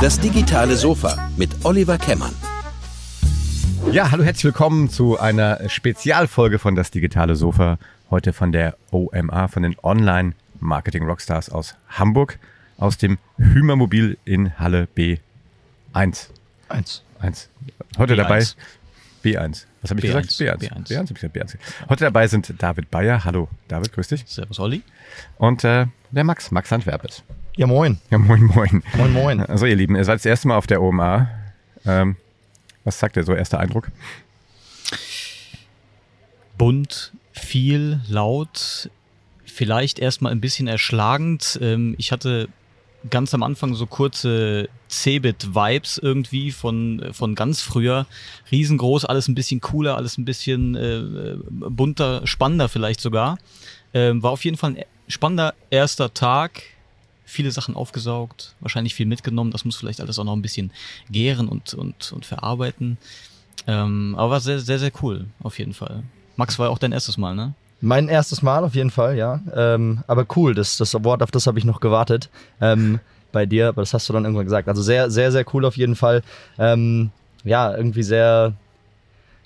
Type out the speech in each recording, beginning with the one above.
Das digitale Sofa mit Oliver Kemmern. Ja, hallo, herzlich willkommen zu einer Spezialfolge von Das digitale Sofa. Heute von der OMA, von den Online Marketing Rockstars aus Hamburg, aus dem Hümermobil in Halle B1. Eins. Eins. Heute B1. dabei B1. Was habe ich B1. gesagt? B1. B1. B1, hab ich gesagt, B1. Heute dabei sind David Bayer. Hallo, David, grüß dich. Servus, Olli. Und äh, der Max, Max Handwerpes. Ja, moin. Ja, moin, moin. Moin, moin. Also, ihr Lieben, ihr seid das erste Mal auf der OMA. Ähm, was sagt ihr so, erster Eindruck? Bunt, viel, laut, vielleicht erstmal ein bisschen erschlagend. Ähm, ich hatte ganz am Anfang so kurze Cebit-Vibes irgendwie von, von ganz früher. Riesengroß, alles ein bisschen cooler, alles ein bisschen äh, bunter, spannender vielleicht sogar. Ähm, war auf jeden Fall ein spannender erster Tag. Viele Sachen aufgesaugt, wahrscheinlich viel mitgenommen. Das muss vielleicht alles auch noch ein bisschen gären und, und, und verarbeiten. Ähm, aber war sehr, sehr, sehr cool, auf jeden Fall. Max war auch dein erstes Mal, ne? Mein erstes Mal auf jeden Fall, ja. Ähm, aber cool, das, das Award, auf das habe ich noch gewartet. Ähm, bei dir, aber das hast du dann irgendwann gesagt. Also sehr, sehr, sehr cool auf jeden Fall. Ähm, ja, irgendwie sehr,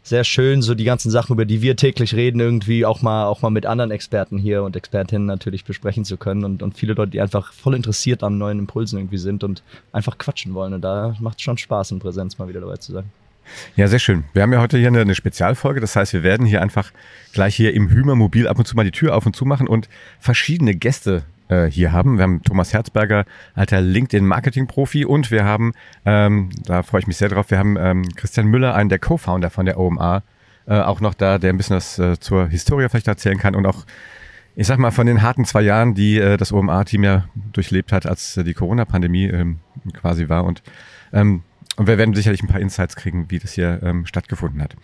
sehr schön, so die ganzen Sachen, über die wir täglich reden, irgendwie auch mal, auch mal mit anderen Experten hier und Expertinnen natürlich besprechen zu können und, und viele Leute, die einfach voll interessiert an neuen Impulsen irgendwie sind und einfach quatschen wollen. Und da macht es schon Spaß, in Präsenz mal wieder dabei zu sein. Ja, sehr schön. Wir haben ja heute hier eine, eine Spezialfolge. Das heißt, wir werden hier einfach gleich hier im Hümermobil ab und zu mal die Tür auf und zu machen und verschiedene Gäste äh, hier haben. Wir haben Thomas Herzberger, alter LinkedIn-Marketing-Profi und wir haben, ähm, da freue ich mich sehr drauf, wir haben ähm, Christian Müller, einen der Co-Founder von der OMA, äh, auch noch da, der ein bisschen was äh, zur Historie vielleicht erzählen kann und auch ich sag mal, von den harten zwei Jahren, die äh, das OMA-Team ja durchlebt hat, als äh, die Corona-Pandemie ähm, quasi war. Und, ähm, und wir werden sicherlich ein paar Insights kriegen, wie das hier ähm, stattgefunden hat.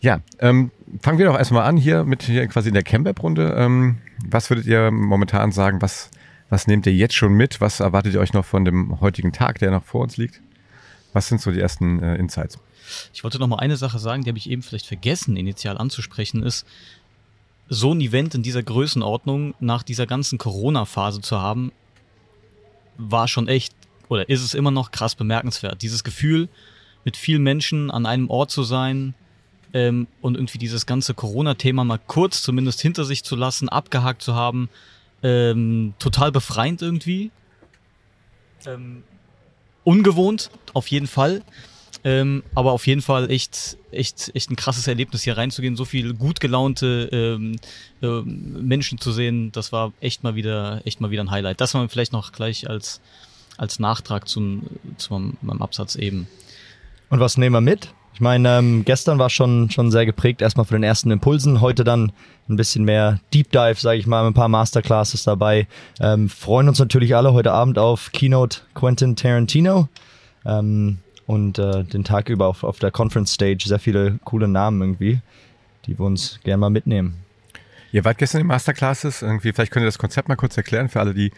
Ja, ähm, fangen wir doch erstmal an hier mit hier quasi in der Camp-Runde. Ähm, was würdet ihr momentan sagen? Was, was nehmt ihr jetzt schon mit? Was erwartet ihr euch noch von dem heutigen Tag, der noch vor uns liegt? Was sind so die ersten äh, Insights? Ich wollte noch mal eine Sache sagen, die habe ich eben vielleicht vergessen, initial anzusprechen, ist, so ein Event in dieser Größenordnung nach dieser ganzen Corona-Phase zu haben, war schon echt, oder ist es immer noch krass bemerkenswert. Dieses Gefühl, mit vielen Menschen an einem Ort zu sein ähm, und irgendwie dieses ganze Corona-Thema mal kurz zumindest hinter sich zu lassen, abgehakt zu haben, ähm, total befreiend irgendwie. Ähm, ungewohnt, auf jeden Fall. Ähm, aber auf jeden Fall echt, echt, echt ein krasses Erlebnis hier reinzugehen, so viel gut gelaunte ähm, ähm, Menschen zu sehen, das war echt mal wieder, echt mal wieder ein Highlight. Das war vielleicht noch gleich als, als Nachtrag zum, zu meinem, meinem Absatz eben. Und was nehmen wir mit? Ich meine, ähm, gestern war schon, schon sehr geprägt, erstmal von den ersten Impulsen. Heute dann ein bisschen mehr Deep Dive, sage ich mal, mit ein paar Masterclasses dabei. Ähm, freuen uns natürlich alle heute Abend auf Keynote Quentin Tarantino. Ähm, und äh, den Tag über auf, auf der Conference Stage sehr viele coole Namen irgendwie, die wir uns gerne mal mitnehmen. Ihr wart gestern in Masterclasses. Irgendwie, vielleicht könnt ihr das Konzept mal kurz erklären für alle die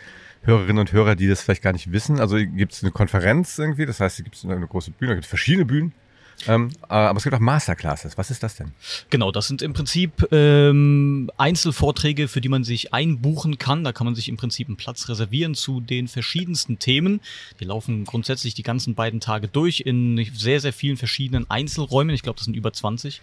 Hörerinnen und Hörer, die das vielleicht gar nicht wissen. Also gibt es eine Konferenz irgendwie, das heißt, es gibt eine große Bühne, es gibt verschiedene Bühnen. Ähm, aber es gibt auch Masterclasses. Was ist das denn? Genau, das sind im Prinzip ähm, Einzelvorträge, für die man sich einbuchen kann. Da kann man sich im Prinzip einen Platz reservieren zu den verschiedensten Themen. Die laufen grundsätzlich die ganzen beiden Tage durch in sehr, sehr vielen verschiedenen Einzelräumen. Ich glaube, das sind über 20.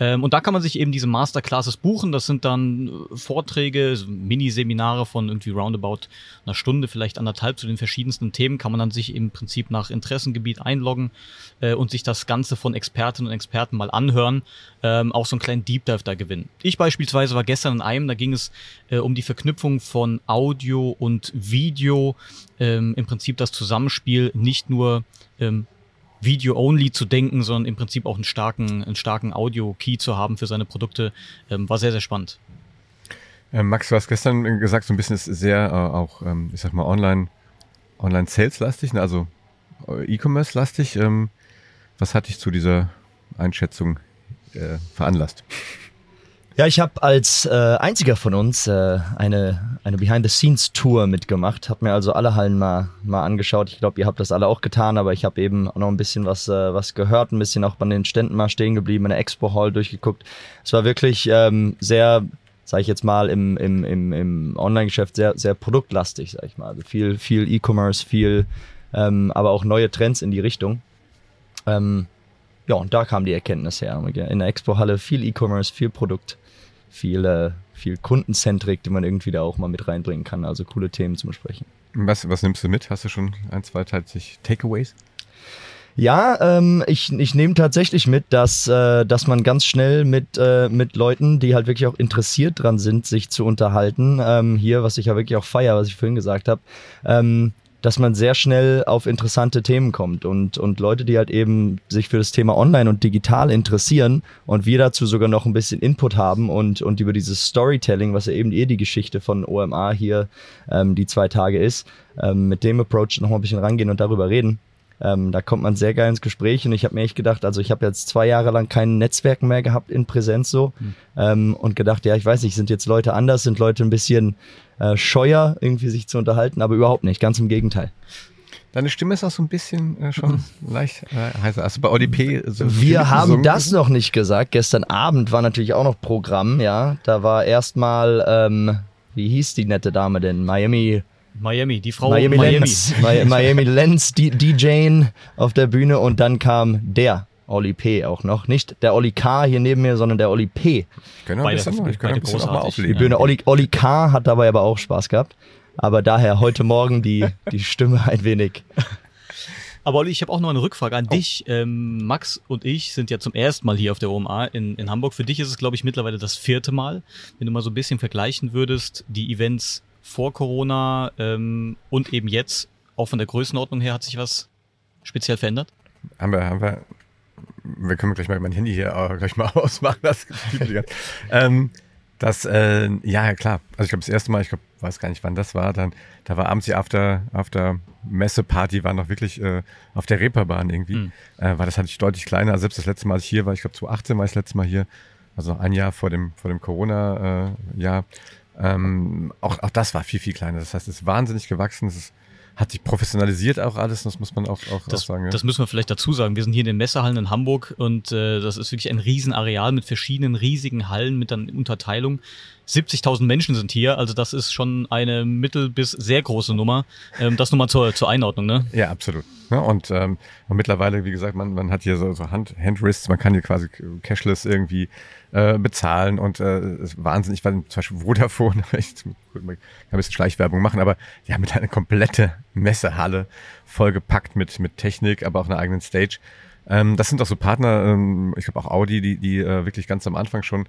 Ähm, und da kann man sich eben diese Masterclasses buchen. Das sind dann äh, Vorträge, so Mini-Seminare von irgendwie roundabout einer Stunde, vielleicht anderthalb zu den verschiedensten Themen. Kann man dann sich im Prinzip nach Interessengebiet einloggen äh, und sich das Ganze von Expertinnen und Experten mal anhören. Ähm, auch so einen kleinen Deep Dive da gewinnen. Ich beispielsweise war gestern in einem, da ging es äh, um die Verknüpfung von Audio und Video. Ähm, Im Prinzip das Zusammenspiel nicht nur ähm, Video-only zu denken, sondern im Prinzip auch einen starken, einen starken Audio-Key zu haben für seine Produkte, ähm, war sehr, sehr spannend. Ähm, Max, du hast gestern gesagt, so ein bisschen ist sehr äh, auch, ähm, ich sag mal, online, online Sales-lastig, ne? also äh, E-Commerce-lastig. Ähm, was hat dich zu dieser Einschätzung äh, veranlasst? Ja, ich habe als äh, einziger von uns äh, eine, eine Behind-the-Scenes-Tour mitgemacht, habe mir also alle Hallen mal, mal angeschaut. Ich glaube, ihr habt das alle auch getan, aber ich habe eben noch ein bisschen was, äh, was gehört, ein bisschen auch bei den Ständen mal stehen geblieben, in der Expo-Hall durchgeguckt. Es war wirklich ähm, sehr sage ich jetzt mal, im, im, im, im Online-Geschäft sehr, sehr produktlastig, sage ich mal. Also viel, viel E-Commerce, viel, ähm, aber auch neue Trends in die Richtung. Ähm, ja, und da kam die Erkenntnis her. In der Expo-Halle viel E-Commerce, viel Produkt, viel, äh, viel Kundenzentrik, die man irgendwie da auch mal mit reinbringen kann. Also coole Themen zu besprechen. Was, was nimmst du mit? Hast du schon ein, zwei tatsächlich Takeaways? Ja, ähm, ich, ich nehme tatsächlich mit, dass, äh, dass man ganz schnell mit, äh, mit Leuten, die halt wirklich auch interessiert dran sind, sich zu unterhalten, ähm, hier, was ich ja wirklich auch feier, was ich vorhin gesagt habe, ähm, dass man sehr schnell auf interessante Themen kommt und, und Leute, die halt eben sich für das Thema Online und digital interessieren und wir dazu sogar noch ein bisschen Input haben und, und über dieses Storytelling, was ja eben eh die Geschichte von OMA hier ähm, die zwei Tage ist, ähm, mit dem Approach noch mal ein bisschen rangehen und darüber reden. Ähm, da kommt man sehr geil ins Gespräch und ich habe mir echt gedacht, also ich habe jetzt zwei Jahre lang kein Netzwerk mehr gehabt in Präsenz so mhm. ähm, und gedacht, ja, ich weiß nicht, sind jetzt Leute anders, sind Leute ein bisschen äh, scheuer, irgendwie sich zu unterhalten, aber überhaupt nicht, ganz im Gegenteil. Deine Stimme ist auch so ein bisschen äh, schon leicht äh, heißer. Also bei ODP so Wir haben gesungen. das noch nicht gesagt. Gestern Abend war natürlich auch noch Programm, ja. Da war erstmal, ähm, wie hieß die nette Dame denn? Miami Miami, die Frau Miami. Miami Lenz, Miami Lenz DJing auf der Bühne und dann kam der Oli P. auch noch. Nicht der Oli K. hier neben mir, sondern der Oli P. Ich kann ein bisschen, ich kann ein bisschen auch mal auflegen. Die Bühne Oli, Oli K. hat dabei aber auch Spaß gehabt. Aber daher heute Morgen die, die Stimme ein wenig. Aber Olli, ich habe auch noch eine Rückfrage an oh. dich. Ähm, Max und ich sind ja zum ersten Mal hier auf der OMA in, in Hamburg. Für dich ist es, glaube ich, mittlerweile das vierte Mal. Wenn du mal so ein bisschen vergleichen würdest, die Events vor Corona ähm, und eben jetzt, auch von der Größenordnung her, hat sich was speziell verändert? Haben wir, haben wir, wir können gleich mal mein Handy hier auch gleich mal ausmachen. Das, ähm, das äh, ja, klar. Also ich glaube, das erste Mal, ich glaube, weiß gar nicht, wann das war, dann, da war abends die After, After Messeparty, war noch wirklich äh, auf der Reeperbahn irgendwie. Mhm. Äh, war das hatte ich deutlich kleiner. Also selbst das letzte Mal, als ich hier war, ich glaube 2018 war ich das letzte Mal hier, also ein Jahr vor dem, vor dem Corona-Jahr. Äh, ähm, auch, auch das war viel, viel kleiner. Das heißt, es ist wahnsinnig gewachsen. Es ist, hat sich professionalisiert auch alles, das muss man auch, auch, das, auch sagen. Ja. Das müssen wir vielleicht dazu sagen. Wir sind hier in den Messehallen in Hamburg und äh, das ist wirklich ein Riesenareal mit verschiedenen riesigen Hallen mit dann Unterteilung. 70.000 Menschen sind hier, also das ist schon eine mittel- bis sehr große Nummer. Ähm, das nur mal zur, zur Einordnung, ne? Ja, absolut. Ja, und, ähm, und mittlerweile, wie gesagt, man, man hat hier so, so Hand, Handwrists, man kann hier quasi cashless irgendwie äh, bezahlen und äh, ist wahnsinnig, weil zum Beispiel Vodafone, ich kann ein bisschen Schleichwerbung machen, aber ja, mit einer komplette Messehalle vollgepackt mit, mit Technik, aber auch einer eigenen Stage. Ähm, das sind auch so Partner, ähm, ich glaube auch Audi, die, die äh, wirklich ganz am Anfang schon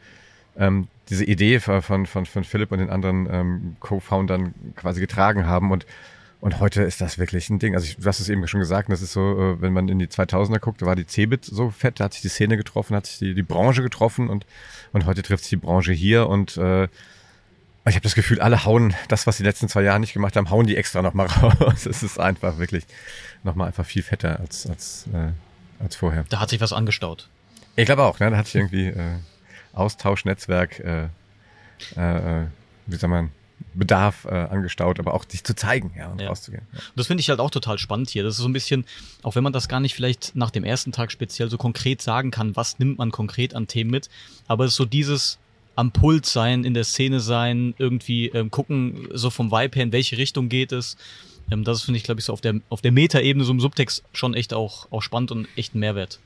ähm, diese Idee von, von, von Philipp und den anderen ähm, Co-Foundern quasi getragen haben und und heute ist das wirklich ein Ding. Also ich, du hast es eben schon gesagt, das ist so, äh, wenn man in die 2000er guckt, da war die Cebit so fett, da hat sich die Szene getroffen, hat sich die, die Branche getroffen und, und heute trifft sich die Branche hier und äh, ich habe das Gefühl, alle hauen das, was die letzten zwei Jahre nicht gemacht haben, hauen die extra nochmal raus. Es ist einfach wirklich nochmal einfach viel fetter als, als, äh, als vorher. Da hat sich was angestaut. Ich glaube auch, ne? da hat sich irgendwie äh, Austausch, Netzwerk, äh, äh, äh wie soll man, Bedarf äh, angestaut, aber auch sich zu zeigen ja, und ja. rauszugehen. Ja. Das finde ich halt auch total spannend hier. Das ist so ein bisschen, auch wenn man das gar nicht vielleicht nach dem ersten Tag speziell so konkret sagen kann, was nimmt man konkret an Themen mit, aber es ist so dieses am Puls sein, in der Szene sein, irgendwie ähm, gucken, so vom Vibe her, in welche Richtung geht es. Ähm, das finde ich, glaube ich, so auf der, auf der Meta-Ebene, so im Subtext schon echt auch, auch spannend und echt ein Mehrwert.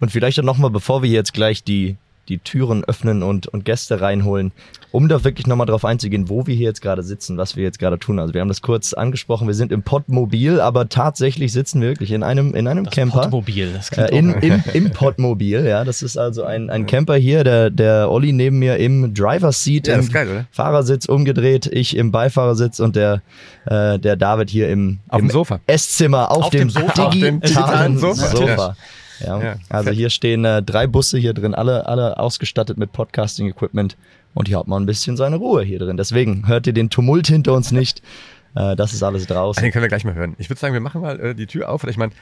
Und vielleicht dann nochmal, bevor wir jetzt gleich die die Türen öffnen und, und Gäste reinholen, um da wirklich nochmal drauf einzugehen, wo wir hier jetzt gerade sitzen, was wir jetzt gerade tun. Also wir haben das kurz angesprochen, wir sind im Podmobil, aber tatsächlich sitzen wir wirklich in einem, in einem das Camper. Podmobil, das äh, in, im, Im Podmobil, ja. Das ist also ein, ein Camper hier, der, der Olli neben mir im Driver's Seat, ja, im geil, Fahrersitz umgedreht, ich im Beifahrersitz und der, äh, der David hier im, auf im dem Sofa. Esszimmer auf, auf dem, dem Sofa. digitalen, Sofa. Sofa. Ja, ja also hier stehen äh, drei Busse hier drin, alle, alle ausgestattet mit Podcasting-Equipment. Und hier hat man ein bisschen seine Ruhe hier drin. Deswegen hört ihr den Tumult hinter uns nicht. Äh, das ist alles draußen. Den können wir gleich mal hören. Ich würde sagen, wir machen mal äh, die Tür auf. Ich meine,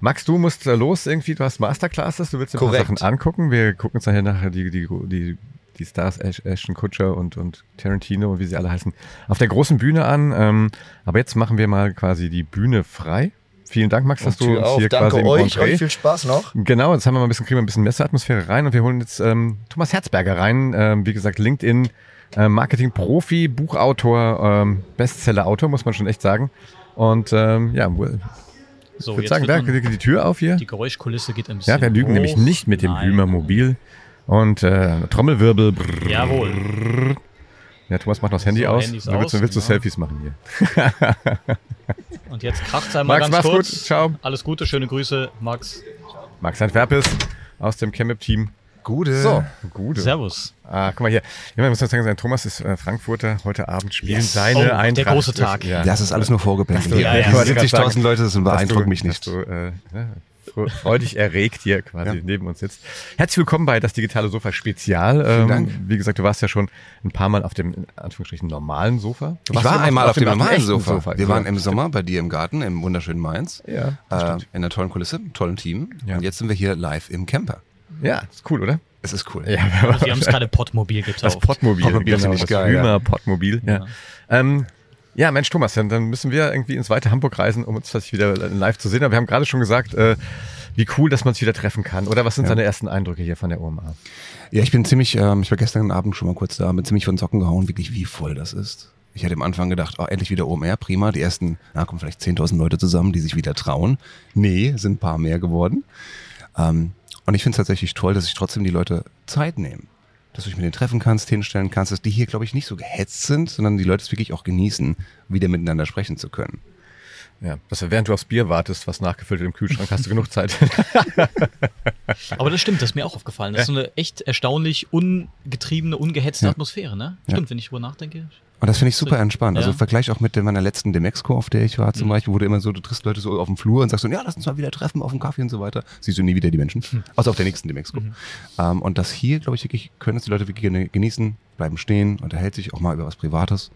Max, du musst äh, los irgendwie. Du hast Masterclasses. Du willst dir. Sachen angucken. Wir gucken uns nachher nachher die, die, die, die Stars, Ashton Kutcher und, und Tarantino und wie sie alle heißen, auf der großen Bühne an. Ähm, aber jetzt machen wir mal quasi die Bühne frei Vielen Dank, Max, dass du uns auf. hier Danke quasi im euch, Entree- euch viel Spaß noch. Genau, jetzt haben wir mal ein bisschen, kriegen wir ein bisschen Messeatmosphäre rein und wir holen jetzt ähm, Thomas Herzberger rein. Ähm, wie gesagt, LinkedIn, äh, Marketing-Profi, Buchautor, ähm, Bestseller-Autor, muss man schon echt sagen. Und ähm, ja, wohl- So, ich würde sagen, wird da geht die Tür auf hier. die Geräuschkulisse geht ein bisschen Ja, wir lügen hoch. nämlich nicht mit dem Nein. Hümer-Mobil. Und äh, Trommelwirbel. Brrr. Jawohl. Ja, Thomas macht noch das Handy So, aus. Handys du willst, aus, willst du genau. Selfies machen hier. Und jetzt kracht's einmal Max, ganz mach's kurz. gut. Ciao. Alles Gute, schöne Grüße, Max. Max Antwerpes aus dem Chemip-Team. Gute. So, gute. Servus. Ah, guck mal hier. Ja, man muss sagen, sein Thomas ist äh, Frankfurter. Heute Abend spielen Yes. seine Oh, der Eintracht. große Tag. Ja. Das ist alles nur vorgeplant. du- ja, ja, Über wollte gerade 70.000 sagen, Leute, das beeindruckt du, mich nicht. Du, äh, ne, freudig erregt hier quasi Ja. neben uns sitzt. Herzlich willkommen bei das digitale Sofa Spezial. Ähm, Dank. Wie gesagt, du warst ja schon ein paar Mal auf dem in Anführungsstrichen normalen Sofa. Du Ich war einmal auf dem normalen echten Sofa. Wir waren im Ja, Sommer bei dir im Garten, im wunderschönen Mainz. Ja, Äh, in einer tollen Kulisse, einem tollen Team. Ja. Und jetzt sind wir hier live im Camper. Ja, ist cool, oder? Es ist cool. Ja, Wir haben es gerade Pottmobil getauft. das Pottmobil. Pottmobil genau, das geil, ja. Römer Pottmobil. Ja. Ähm, ja, Mensch, Thomas, dann, müssen wir irgendwie ins weite Hamburg reisen, um uns das wieder live zu sehen. Aber wir haben gerade schon gesagt, äh, wie cool, dass man es wieder treffen kann. Oder was sind deine ersten Eindrücke hier von der OMA? Ja, ich bin ziemlich, ähm, ich war gestern Abend schon mal kurz da, bin ziemlich von den Socken gehauen, wirklich wie voll das ist. Ich hatte am Anfang gedacht, oh, endlich wieder OMR, prima. Die ersten, na, kommen vielleicht 10.000 Leute zusammen, die sich wieder trauen. Nee, sind ein paar mehr geworden. Ähm, und ich finde es tatsächlich toll, dass sich trotzdem die Leute Zeit nehmen. Dass du dich mit denen treffen kannst, hinstellen kannst, dass die hier, glaube ich, nicht so gehetzt sind, sondern die Leute es wirklich auch genießen, wieder miteinander sprechen zu können. Ja, dass du, während du aufs Bier wartest, was nachgefüllt wird im Kühlschrank, hast du genug Zeit. Aber das stimmt, das ist mir auch aufgefallen. Das ist so eine echt erstaunlich ungetriebene, ungehetzte Ja. Atmosphäre, ne? Ja. Stimmt, wenn ich drüber nachdenke. Und das finde ich super entspannt. Also Ja. im Vergleich auch mit meiner letzten Demexco, auf der ich war zum Mhm. Beispiel, wo du immer so, du triffst Leute so auf dem Flur und sagst so, ja, lass uns mal wieder treffen auf dem Kaffee und so weiter. Siehst du nie wieder die Menschen. Hm. Außer auf der nächsten Demexco. Mhm. Ähm, und das hier, glaube ich, wirklich, können es die Leute wirklich genießen, bleiben stehen, unterhält sich auch mal über was Privates.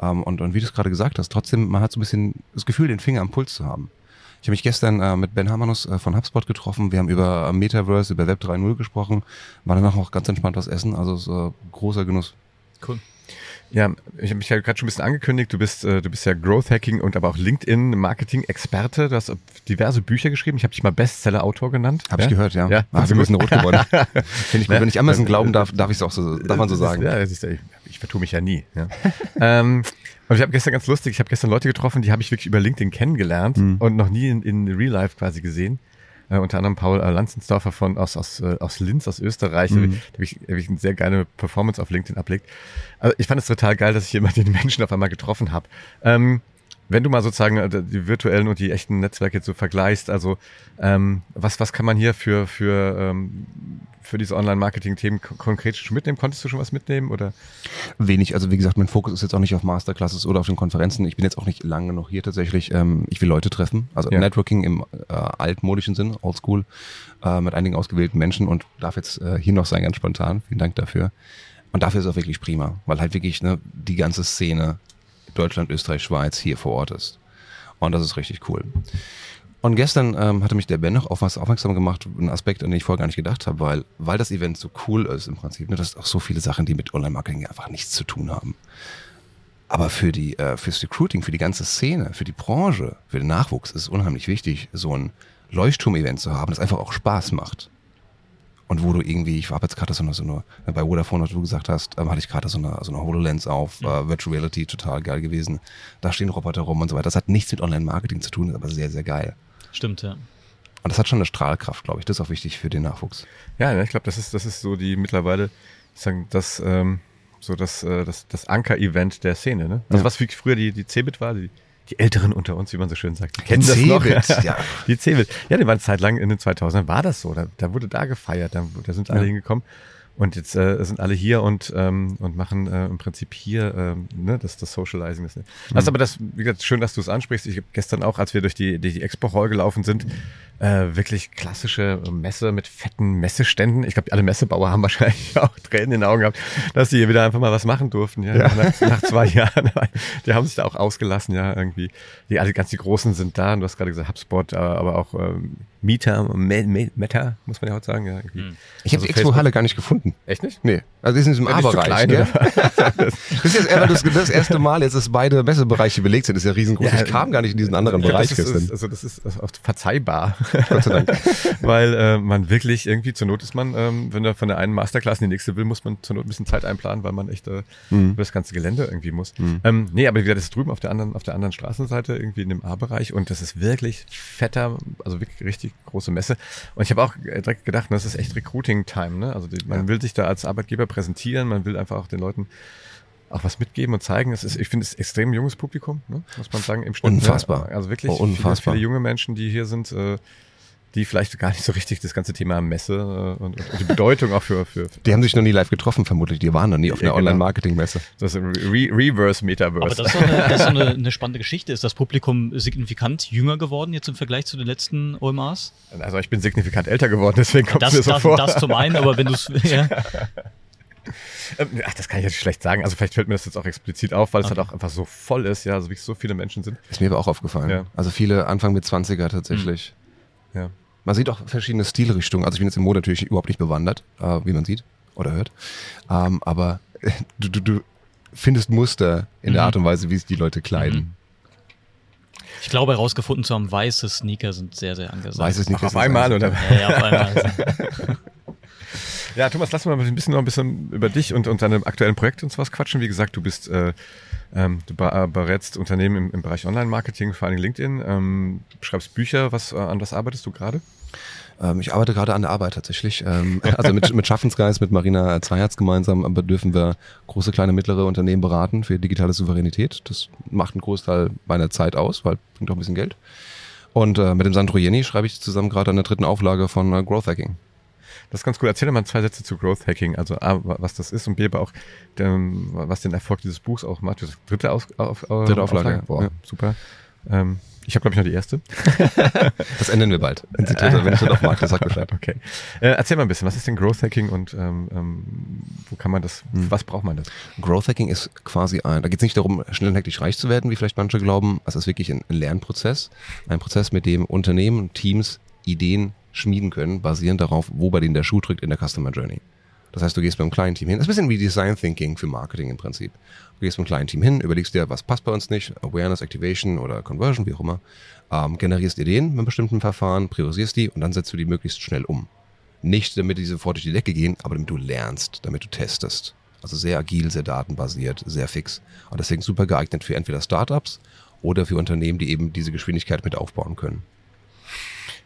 Ähm, und, und wie du es gerade gesagt hast, trotzdem, man hat so ein bisschen das Gefühl, den Finger am Puls zu haben. Ich habe mich gestern äh, mit Ben Hamanus äh, von HubSpot getroffen. Wir haben über Metaverse, über Web 3.0 gesprochen. War danach auch ganz entspannt was essen. Also ist äh, großer Genuss. Cool. Ja, ich habe mich ja gerade schon ein bisschen angekündigt. Du bist, äh, du bist ja Growth Hacking und aber auch LinkedIn Marketing Experte. Du hast diverse Bücher geschrieben. Ich habe dich mal Bestseller-Autor genannt. Habe ich gehört, ja. Ja, findest wir du müssen rot geworden. Finde ich gut. Ne? Wenn ich Amazon glauben darf, darf ich es auch so, darf man so sagen. Ja, ist, ich, ich vertue mich ja nie. Ja. ähm, aber ich habe gestern ganz lustig, ich habe gestern Leute getroffen, die habe ich wirklich über LinkedIn kennengelernt Mhm. und noch nie in, in Real Life quasi gesehen. Äh, unter anderem Paul äh, Lanzensdorfer von, aus, aus, äh, aus Linz, aus Österreich, Mhm. der wirklich, der wirklich eine sehr geile Performance auf LinkedIn ablegt. Also ich fand es total geil, dass ich jemanden, den Menschen auf einmal getroffen habe. Ähm, wenn du mal sozusagen äh, die virtuellen und die echten Netzwerke so vergleichst, also ähm, was, was kann man hier für, für, ähm, für diese Online-Marketing-Themen kon- konkret schon mitnehmen? Konntest du schon was mitnehmen? Oder? Wenig, also wie gesagt, mein Fokus ist jetzt auch nicht auf Masterclasses oder auf den Konferenzen. Ich bin jetzt auch nicht lange noch hier tatsächlich. Ähm, ich will Leute treffen, also Ja. Networking im äh, altmodischen Sinn, oldschool, äh, mit einigen ausgewählten Menschen und darf jetzt äh, hier noch sein, ganz spontan. Vielen Dank dafür. Und dafür ist es auch wirklich prima, weil halt wirklich ne, die ganze Szene Deutschland, Österreich, Schweiz hier vor Ort ist. Und das ist richtig cool. Und gestern ähm, hatte mich der Ben noch auf was aufmerksam gemacht, einen Aspekt, an den ich vorher gar nicht gedacht habe, weil, weil das Event so cool ist im Prinzip. Ne, das sind auch so viele Sachen, die mit Online-Marketing einfach nichts zu tun haben. Aber für die, äh, fürs Recruiting, für die ganze Szene, für die Branche, für den Nachwuchs ist es unheimlich wichtig, so ein Leuchtturm-Event zu haben, das einfach auch Spaß macht. Und wo du irgendwie, ich war jetzt gerade so eine, so eine, bei Vodafone, was du gesagt hast, ähm, hatte ich gerade so eine, so eine HoloLens auf, äh, Virtual Reality, total geil gewesen. Da stehen Roboter rum und so weiter. Das hat nichts mit Online-Marketing zu tun, ist aber sehr, sehr geil. Stimmt, ja. Und das hat schon eine Strahlkraft, glaube ich. Das ist auch wichtig für den Nachwuchs. Ja, ich glaube, das ist, das ist so die mittlerweile, ich sagen, das, ähm, so das, äh, das, das Anker-Event der Szene, ne? Also Ja. was wie früher die, die Cebit war, die, die Älteren unter uns, wie man so schön sagt, die kennen das noch. Cebit, ja. Die Cebit. Ja, die waren zeitlang in den 2000ern, war das so. Da, da wurde da gefeiert, da, da sind alle Ja. hingekommen. Und jetzt äh, sind alle hier und, ähm, und machen äh, im Prinzip hier ähm, ne, das, das Socializing. Das, Mhm. Also aber das, wie gesagt, schön, dass du es ansprichst. Ich hab gestern auch, als wir durch die, die, die Expo Hall gelaufen sind, äh, wirklich klassische Messe mit fetten Messeständen. Ich glaube, alle Messebauer haben wahrscheinlich auch Tränen in den Augen gehabt, dass sie hier wieder einfach mal was machen durften. Ja, ja. Nach, nach, zwei Jahren. Die haben sich da auch ausgelassen, ja, irgendwie. Die, alle ganz die Großen sind da. Und du hast gerade gesagt, HubSpot, äh, aber auch ähm, Meta, Meta, muss man ja heute sagen. Ja, irgendwie. Hm. Ich habe also die Expo-Halle gar nicht gefunden. Echt nicht? Nee. Also die sind im A-Bereich. das ist jetzt eher das, das erste Mal, jetzt dass beide Messebereiche belegt sind. Das ist ja riesengroß. Ja, ich kam gar nicht in diesen anderen Bereich. Das ist, also das ist also verzeihbar. Gott sei Dank. Weil äh, man wirklich irgendwie, zur Not ist man, ähm, wenn er von der einen Masterclass in die nächste will, muss man zur Not ein bisschen Zeit einplanen, weil man echt äh, mhm. über das ganze Gelände irgendwie muss. Mhm. Ähm, nee, aber wie gesagt, das ist drüben auf der anderen, auf der anderen Straßenseite, irgendwie in dem A-Bereich und das ist wirklich fetter, also wirklich richtig große Messe. Und ich habe auch direkt gedacht, das ist echt Recruiting-Time. Ne? Also die, man ja. will sich da als Arbeitgeber präsentieren, man will einfach auch den Leuten auch was mitgeben und zeigen. Es ist, ich finde es extrem junges Publikum, ne? muss man sagen. Im Schnitt, unfassbar. Also wirklich oh, unfassbar. Viele, viele, junge Menschen, die hier sind, äh, die vielleicht gar nicht so richtig das ganze Thema Messe äh, und, und, die Bedeutung auch für, für, Die haben sich noch nie live getroffen, vermutlich. Die waren noch nie auf einer ja, genau. Online-Marketing-Messe. Das ist ein Re Reverse Metaverse. Aber das ist doch eine, das ist eine, eine, spannende Geschichte. Ist das Publikum signifikant jünger geworden jetzt im Vergleich zu den letzten OMAs? Also ich bin signifikant älter geworden, deswegen kommt es mir so das, vor. Das zum einen, aber wenn du es... Ja. Ähm, ach, das kann ich jetzt schlecht sagen. Also vielleicht fällt mir das jetzt auch explizit auf, weil okay. es halt auch einfach so voll ist, ja, also wie so viele Menschen sind. Ist mir aber auch aufgefallen. Ja. Also viele Anfang mit 20er tatsächlich. Mhm. Ja. Man sieht auch verschiedene Stilrichtungen. Also ich bin jetzt im Mode natürlich überhaupt nicht bewandert, äh, wie man sieht oder hört. Ähm, aber äh, du, du, du findest Muster in mhm. der Art und Weise, wie sich die Leute kleiden. Mhm. Ich glaube herausgefunden zu haben, weiße Sneaker sind sehr, sehr angesagt. Weiße Sneaker auf einmal, oder? Ja, ja, auf einmal. ja, Thomas, lass mal ein bisschen noch ein bisschen über dich und, und deine aktuellen Projekte und sowas quatschen. Wie gesagt, du bist äh, ähm, du äh, berätst Unternehmen im, im Bereich Online-Marketing, vor allem LinkedIn, ähm, schreibst Bücher. Was, äh, an was arbeitest du gerade? Ähm, ich arbeite gerade an der Arbeit tatsächlich. Ähm, also mit, mit Schaffensgeist, mit Marina Zweiherz gemeinsam aber dürfen wir große, kleine, mittlere Unternehmen beraten für digitale Souveränität. Das macht einen Großteil meiner Zeit aus, weil bringt auch ein bisschen Geld. Und äh, mit dem Sandro Jenny schreibe ich zusammen gerade an der dritten Auflage von Growth Hacking. Das ist ganz cool. Erzähl doch mal zwei Sätze zu Growth Hacking. Also A, was das ist und B, aber auch, dem, was den Erfolg dieses Buchs auch macht. Das dritte Aus, auf, auf, dritte Auflage. Auflage. Boah, ja. super. Ähm, ich habe, glaube ich, noch die erste. das ändern wir bald. Wenn ich das noch mag, das sagt Bescheid. Okay. Äh, erzähl mal ein bisschen, was ist denn Growth Hacking und ähm, ähm, wo kann man das, hm. was braucht man das? Growth Hacking ist quasi ein, da geht es nicht darum, schnell und hektisch reich zu werden, wie vielleicht manche glauben. Es ist wirklich ein Lernprozess. Ein Prozess, mit dem Unternehmen, Teams, Ideen schmieden können, basierend darauf, wo bei denen der Schuh drückt in der Customer Journey. Das heißt, du gehst beim kleinen Team hin. Das ist ein bisschen wie Design Thinking für Marketing im Prinzip. Du gehst beim kleinen Team hin, überlegst dir, was passt bei uns nicht, Awareness, Activation oder Conversion, wie auch immer, ähm, generierst Ideen mit bestimmten Verfahren, priorisierst die und dann setzt du die möglichst schnell um. Nicht, damit die sofort durch die Decke gehen, aber damit du lernst, damit du testest. Also sehr agil, sehr datenbasiert, sehr fix. Und deswegen super geeignet für entweder Startups oder für Unternehmen, die eben diese Geschwindigkeit mit aufbauen können.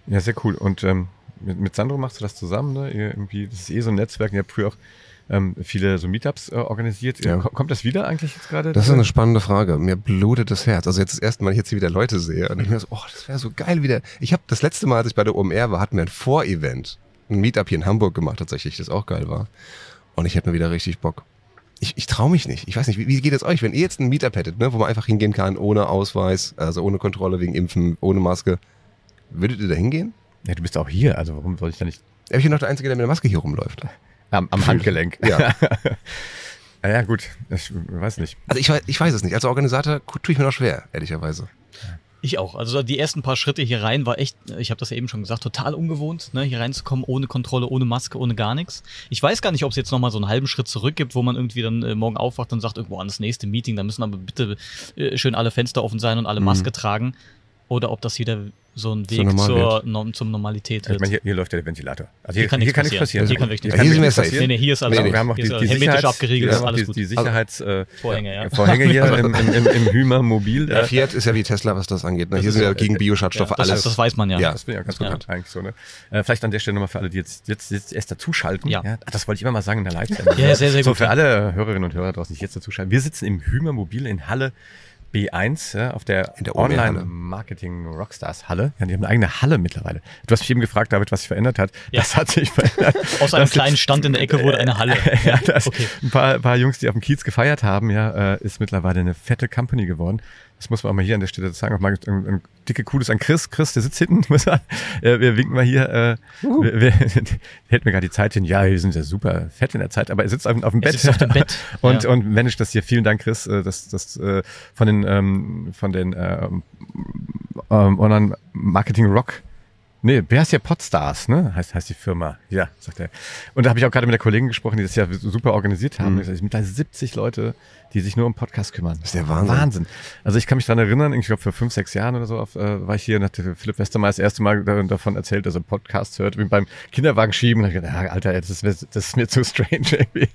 Ja, sehr cool. Und ähm, mit, mit Sandro machst du das zusammen, ne? Ihr irgendwie, das ist eh so ein Netzwerk. Ihr habt früher auch ähm, viele so Meetups äh, organisiert. Ja. Kommt das wieder eigentlich jetzt gerade? Das ist eine spannende Frage. Mir blutet das Herz. Also jetzt das erste Mal, ich jetzt hier wieder Leute sehe und ich mir so, oh, das wäre so geil wieder. Ich habe das letzte Mal, als ich bei der OMR war, hatten wir ein Vorevent, ein Meetup hier in Hamburg gemacht tatsächlich, das auch geil war. Und ich hätte mir wieder richtig Bock. Ich, ich traue mich nicht. Ich weiß nicht, wie, wie geht es euch, wenn ihr jetzt ein Meetup hättet, ne, wo man einfach hingehen kann, ohne Ausweis, also ohne Kontrolle wegen Impfen, ohne Maske. Würdet ihr da hingehen? Ja, du bist auch hier, also warum soll ich da nicht? Ja, ich bin noch der Einzige, der mit der Maske hier rumläuft. Am, am Handgelenk. Ja. ja, ja, gut. Ich weiß nicht. Also ich weiß, ich weiß es nicht. Als Organisator tue ich mir noch schwer, ehrlicherweise. Ich auch. Also die ersten paar Schritte hier rein war echt, ich habe das ja eben schon gesagt, total ungewohnt, ne, hier reinzukommen, ohne Kontrolle, ohne Maske, ohne gar nichts. Ich weiß gar nicht, ob es jetzt nochmal so einen halben Schritt zurück gibt, wo man irgendwie dann äh, morgen aufwacht und sagt, irgendwo an das nächste Meeting, da müssen aber bitte äh, schön alle Fenster offen sein und alle mhm. Maske tragen. Oder ob das wieder so ein Weg so zur, no, zum Normalität wird. Ich meine, hier, hier, läuft ja der Ventilator. Also hier, hier kann, hier kann nichts passieren. Hier kann nichts passieren. Hier, hier ist passieren. Nee, nee, hier ist alles nee, nee, Wir haben auch die, die, Sicherheits, abgeriegelt, ist alles gut. Die, die Sicherheitsvorhänge also, äh, ja. Vorhänge hier im, im, im, im Hümer Mobil. Ja, Fiat ist ja wie Tesla, was das angeht. Ne? Hier sind ja gegen Bioschadstoffe ja, das, alles. Das weiß man ja. Ja, das bin ja ganz bekannt eigentlich so. Ne? Äh, vielleicht an der Stelle nochmal für alle, die jetzt, jetzt, jetzt erst dazuschalten. Ja. ja. Das wollte ich immer mal sagen in der Live-Sendung. Ja, sehr, sehr gut. So für alle Hörerinnen und Hörer draußen, die jetzt dazuschalten. Wir sitzen im Hümer Mobil in Halle B1 ja, auf der, der Online-Marketing Rockstars Halle. Ja, die haben eine eigene Halle mittlerweile. Du hast mich eben gefragt, David, was sich verändert hat. Ja. Das hat sich verändert. Aus einem kleinen Stand in der Ecke wurde eine Halle. ja, das, okay. ein paar, paar Jungs, die auf dem Kiez gefeiert haben, ja, äh, ist mittlerweile eine fette Company geworden. Das muss man auch mal hier an der Stelle sagen, auch mal ein, ein dicke Kudos an Chris. Chris, der sitzt hinten, äh, wir winken mal hier, äh, wir, wir, hält mir gerade die Zeit hin, ja, wir sind ja super fett in der Zeit, aber er sitzt auf, auf dem Es Bett, ist auf dem Bett, und, ja. und managt das hier. Vielen Dank, Chris, äh, das, das, äh, von den, ähm, von den, ähm, ähm, Online Marketing Rock Nee, wer heißt ja Podstars, ne? Heißt, heißt die Firma. Ja, sagt er. Und da habe ich auch gerade mit der Kollegin gesprochen, die das ja super organisiert haben. Mhm. Es sind mittlerweile 70 Leute, die sich nur um Podcast kümmern. Das ist der Wahnsinn. Wahnsinn. Also ich kann mich dran erinnern, ich glaube vor fünf, sechs Jahren oder so auf, äh, war ich hier und hatte Philipp Westermeier das erste Mal da- davon erzählt, dass er Podcast hört, wie beim Kinderwagen schieben. Und ich gedacht, ja, Alter, das ist, mir, das ist mir zu strange irgendwie.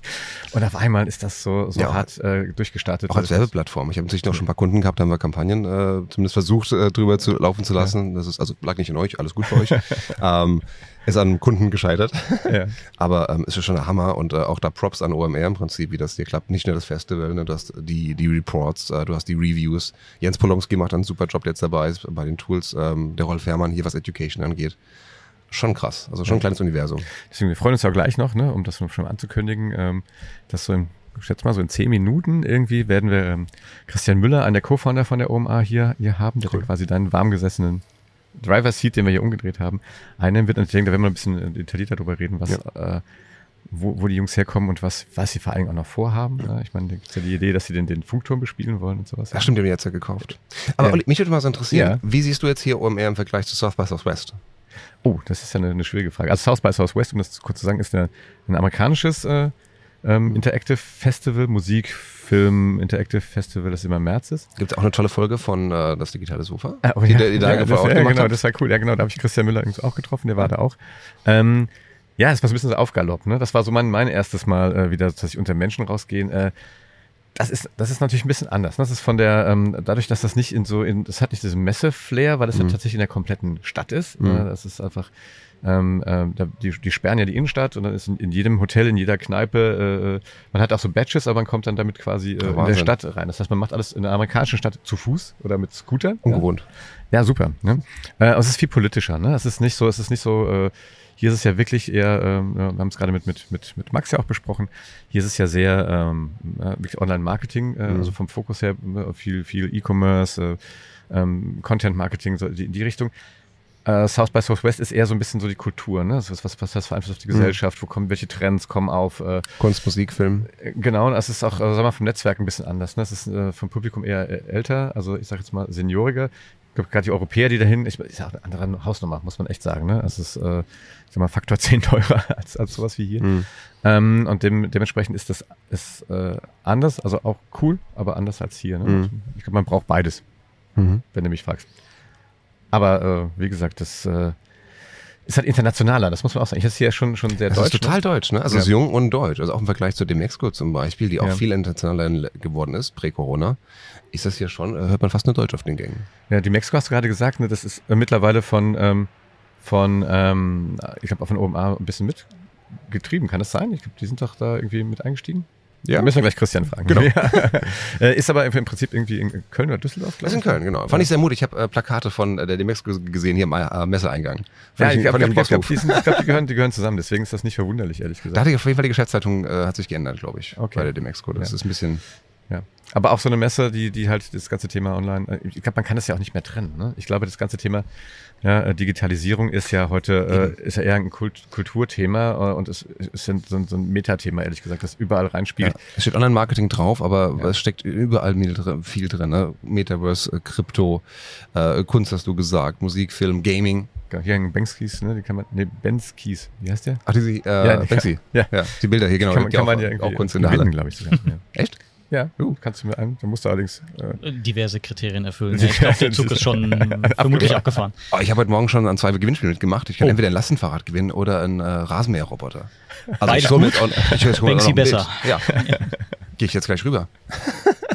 Und auf einmal ist das so, so Ja. hart äh, durchgestartet. Auch als ist- Werbeplattform. Ich habe natürlich noch schon ein paar Kunden gehabt, da haben wir Kampagnen äh, zumindest versucht, äh, drüber zu laufen zu lassen. Das ist also lag nicht in euch, alles gut euch. ähm, ist an Kunden gescheitert. Ja. Aber ähm, ist ja schon ein Hammer und äh, auch da Props an OMR im Prinzip, wie das hier klappt. Nicht nur das Festival, ne, du hast die, die Reports, äh, du hast die Reviews. Jens Polomski macht einen super Job, der jetzt dabei ist bei den Tools. Ähm, der Rolf Herrmann hier, was Education angeht. Schon krass. Also schon ein kleines Universum. Deswegen, wir freuen uns ja gleich noch, ne, um das schon mal anzukündigen, ähm, dass so in, ich schätze mal, so in zehn Minuten irgendwie werden wir ähm, Christian Müller, einen der Co-Founder von der OMA hier, hier haben, der Cool. quasi deinen warmgesessenen Driver Seat, den wir hier umgedreht haben, einnehmen wird. Und ich denke, da werden wir ein bisschen äh, detaillierter darüber reden, was, äh, wo, wo die Jungs herkommen und was, was sie vor allem auch noch vorhaben. Ja, ich meine, da gibt ja die Idee, dass sie den, den Funkturm bespielen wollen und sowas. Das stimmt, den haben wir jetzt ja gekauft. Aber Ja. Olli, mich würde mal so interessieren, Ja. wie siehst du jetzt hier OMR im Vergleich zu South by Southwest? Oh, das ist ja eine, eine schwierige Frage. Also South by Southwest, um das kurz zu sagen, ist eine, ein amerikanisches äh, ähm, Interactive Festival, Musik, Film, Interactive Festival, das immer im März ist. Gibt es auch eine tolle Folge von äh, Das digitale Sofa? Ah, oh die, ja. die da ja, das, ja, genau, hat? das war cool. Ja, genau, da habe ich Christian Müller übrigens auch getroffen, der war da auch. Ähm, ja, das war so ein bisschen so Aufgalopp, ne? Das war so mein, mein erstes Mal äh, wieder, dass ich unter Menschen rausgehen. Äh, das ist, das ist natürlich ein bisschen anders. Ne? Das ist von der, ähm, dadurch, dass das nicht in so, in, das hat nicht diesen Messe-Flair, weil das ja tatsächlich in der kompletten Stadt ist. Mhm. Ne? Das ist einfach, ähm, da, die, die sperren ja die Innenstadt und dann ist in, in jedem Hotel, in jeder Kneipe, äh, man hat auch so Badges, aber man kommt dann damit quasi äh, in der. Stadt rein. Das heißt, man macht alles in der amerikanischen Stadt zu Fuß oder mit Scooter. Ja? Ungewohnt. Ja, super. Ne? Äh, aber es ist viel politischer. Ne? Es ist nicht so, es ist nicht so. Äh, hier ist es ja wirklich eher. Ähm, wir haben es gerade mit, mit mit mit Max ja auch besprochen. Hier ist es ja sehr ähm, äh, wirklich Online-Marketing, äh, Mhm. also vom Fokus her ne, viel viel E-Commerce, äh, ähm, Content-Marketing so die, in die Richtung. Äh, South by Southwest ist eher so ein bisschen so die Kultur, ne? Also was, was, was das für Einfluss auf die Gesellschaft, wo kommen, welche Trends kommen auf, äh, Kunst, Musik, Film. äh, Genau, und es ist auch, äh, sagen wir mal, vom Netzwerk ein bisschen anders. Ne? Es ist äh, vom Publikum eher äh, älter, also ich sage jetzt mal senioriger. Ich glaube, gerade die Europäer, die dahin, ich, ist ja auch eine andere Hausnummer, muss man echt sagen. Ne? Es ist, äh, ich sag mal, Faktor 10 teurer als, als sowas wie hier. Mhm. Ähm, und dem, dementsprechend ist das ist, äh, anders, also auch cool, aber anders als hier. Ne? Mhm. Ich glaube, man braucht beides, Mhm. wenn du mich fragst. Aber äh, wie gesagt, das äh, ist halt internationaler, das muss man auch sagen. Ich ist hier schon, schon sehr Das deutsch. ist total deutsch, ne? Also Ja. ist jung und deutsch. Also auch im Vergleich zu Demexco zum Beispiel, die auch Ja. viel internationaler geworden ist, prä-Corona, ist das hier schon, äh, hört man fast nur Deutsch auf den Gängen. Ja, die Mexiko hast du gerade gesagt, ne, das ist äh, mittlerweile von, ähm, von ähm, ich glaube, auch von OMA ein bisschen mitgetrieben. Kann das sein? Ich glaube, die sind doch da irgendwie mit eingestiegen. Ja. Müssen wir gleich Christian fragen. Genau. Ja. Äh, ist aber im Prinzip irgendwie in Köln oder Düsseldorf, glaub ist in. Köln, genau. Fand ich sehr mutig. Ich habe äh, Plakate von äh, der Demexco gesehen hier am äh, Messeeingang. Fand Ja, ich glaube, glaub, ich glaub, Bock die, glaub, die, gehören, die gehören zusammen. Deswegen ist das nicht verwunderlich, ehrlich gesagt. Da ich auf jeden Fall die Geschäftsleitung äh, hat sich geändert, glaube ich, Okay. bei der Demexco. Das Ja. ist ein bisschen. Ja. Aber auch so eine Messe, die, die halt das ganze Thema online, äh, ich glaube, man kann das ja auch nicht mehr trennen. Ne? Ich glaube, das ganze Thema ja, äh, Digitalisierung ist ja heute, äh, ist ja eher ein Kult, Kulturthema äh, und es ist ein, so, ein- so ein Metathema, ehrlich gesagt, das überall Ja. reinspielt. Es steht Online-Marketing drauf, aber Ja. es steckt überall viel drin. Ne? Metaverse, äh, Krypto, äh, Kunst hast du gesagt, Musik, Film, Gaming. Ja. Hier hängen Bankskis, ne? Die kann man, ne, Benskis, wie heißt der? Ach, diese, äh, Ja, die Banksy. ja. ja. Die Bilder hier, genau. kann man, die kann man auch, ja irgendwie auch Kunst in der Halle. gewinnen, glaube ich sogar. Ja. Echt? Ja, Uh. kannst du mir ein, da musst du allerdings, äh, diverse Kriterien erfüllen. Ja, ich glaube, der Zug ist schon vermutlich abgefahren. Oh, ich habe heute Morgen schon an zwei Gewinnspielen mitgemacht. Ich kann Oh. entweder ein Lastenfahrrad gewinnen oder einen äh, Rasenmäherroboter. Also Beide ich hol mir gut. jetzt auch, ich, hol auch noch besser. Bild. Ja. Gehe ich jetzt gleich rüber.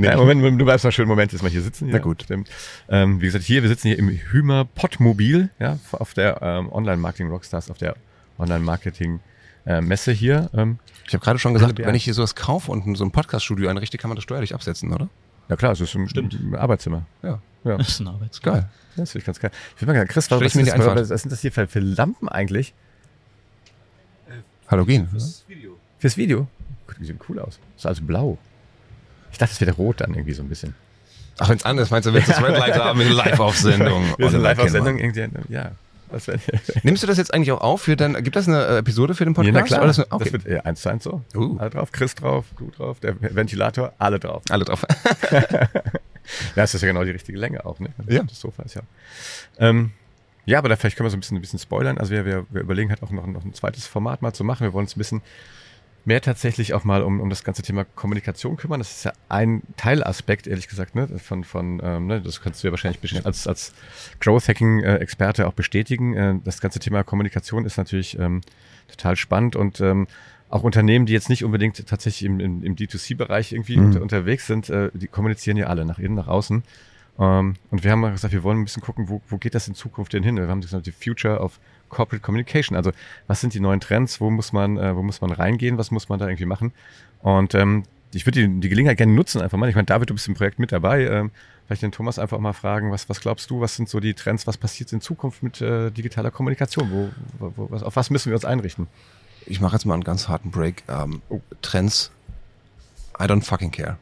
Ja, Moment, du bleibst mal schön Moment, jetzt mal hier sitzen. Hier Na gut. Ähm, wie gesagt, hier, wir sitzen hier im Hümer Pottmobil, ja, auf der ähm, Online-Marketing Rockstars, auf der Online-Marketing-Messe hier. Ähm, Ich habe gerade schon gesagt, wenn ich hier sowas kaufe und so ein Podcast-Studio einrichte, kann man das steuerlich absetzen, oder? ja klar, es ist ein, Stimmt. Arbeitszimmer. Ja. Ja, Das ist ein Arbeits Geil. das finde ich ganz geil. Ich will mal Chris, was, was, mir das, was sind das hier für, für Lampen eigentlich? Halogen. Fürs Video? Guck, Die sehen cool aus. Das ist also blau. Ich dachte, es wäre rot dann irgendwie so ein bisschen. Ach, wenn es anders meinst du, willst du das Red Light haben mit live auf Sendung. Wir sind Oliver live auf Kennmann. Sendung. irgendwie, Ja, Nimmst du das jetzt eigentlich auch auf für dann, gibt das eine äh, Episode für den Podcast? Ja, na klar. Oder das, Das okay. wird äh, eins zu eins so. Uh. Alle drauf, Chris drauf, du drauf, der Ventilator, alle drauf. Alle drauf. Ja, das ist ja genau die richtige Länge auch, ne? Ja. Das Sofa ist ja. Ähm, ja, aber da vielleicht können wir so ein bisschen, ein bisschen spoilern. Also wir, wir, wir überlegen halt auch noch, noch ein zweites Format mal zu machen. Wir wollen uns ein bisschen mehr tatsächlich auch mal um, um das ganze Thema Kommunikation kümmern. Das ist ja ein Teilaspekt, ehrlich gesagt, ne? Von, von ähm, ne? das kannst du ja wahrscheinlich als, als Growth Hacking-Experte auch bestätigen. Äh, das ganze Thema Kommunikation ist natürlich ähm, total spannend und ähm, auch Unternehmen, die jetzt nicht unbedingt tatsächlich im, im, im D2C-Bereich irgendwie Mhm. unter, unterwegs sind, äh, die kommunizieren ja alle nach innen, nach außen. Ähm, und wir haben mal gesagt, wir wollen ein bisschen gucken, wo, wo geht das in Zukunft denn hin? Wir haben gesagt, die Future of Corporate Communication. Also was sind die neuen Trends? Wo muss man, äh, wo muss man reingehen? Was muss man da irgendwie machen? Und ähm, ich würde die, die Gelegenheit gerne nutzen, einfach mal. Ich meine, David, du bist im Projekt mit dabei. Ähm, vielleicht den Thomas einfach mal fragen, was, was glaubst du, was sind so die Trends, was passiert in Zukunft mit äh, digitaler Kommunikation? Wo, wo, wo, was, auf was müssen wir uns einrichten? Ich mache jetzt mal einen ganz harten Break. Ähm, Trends. I don't fucking care.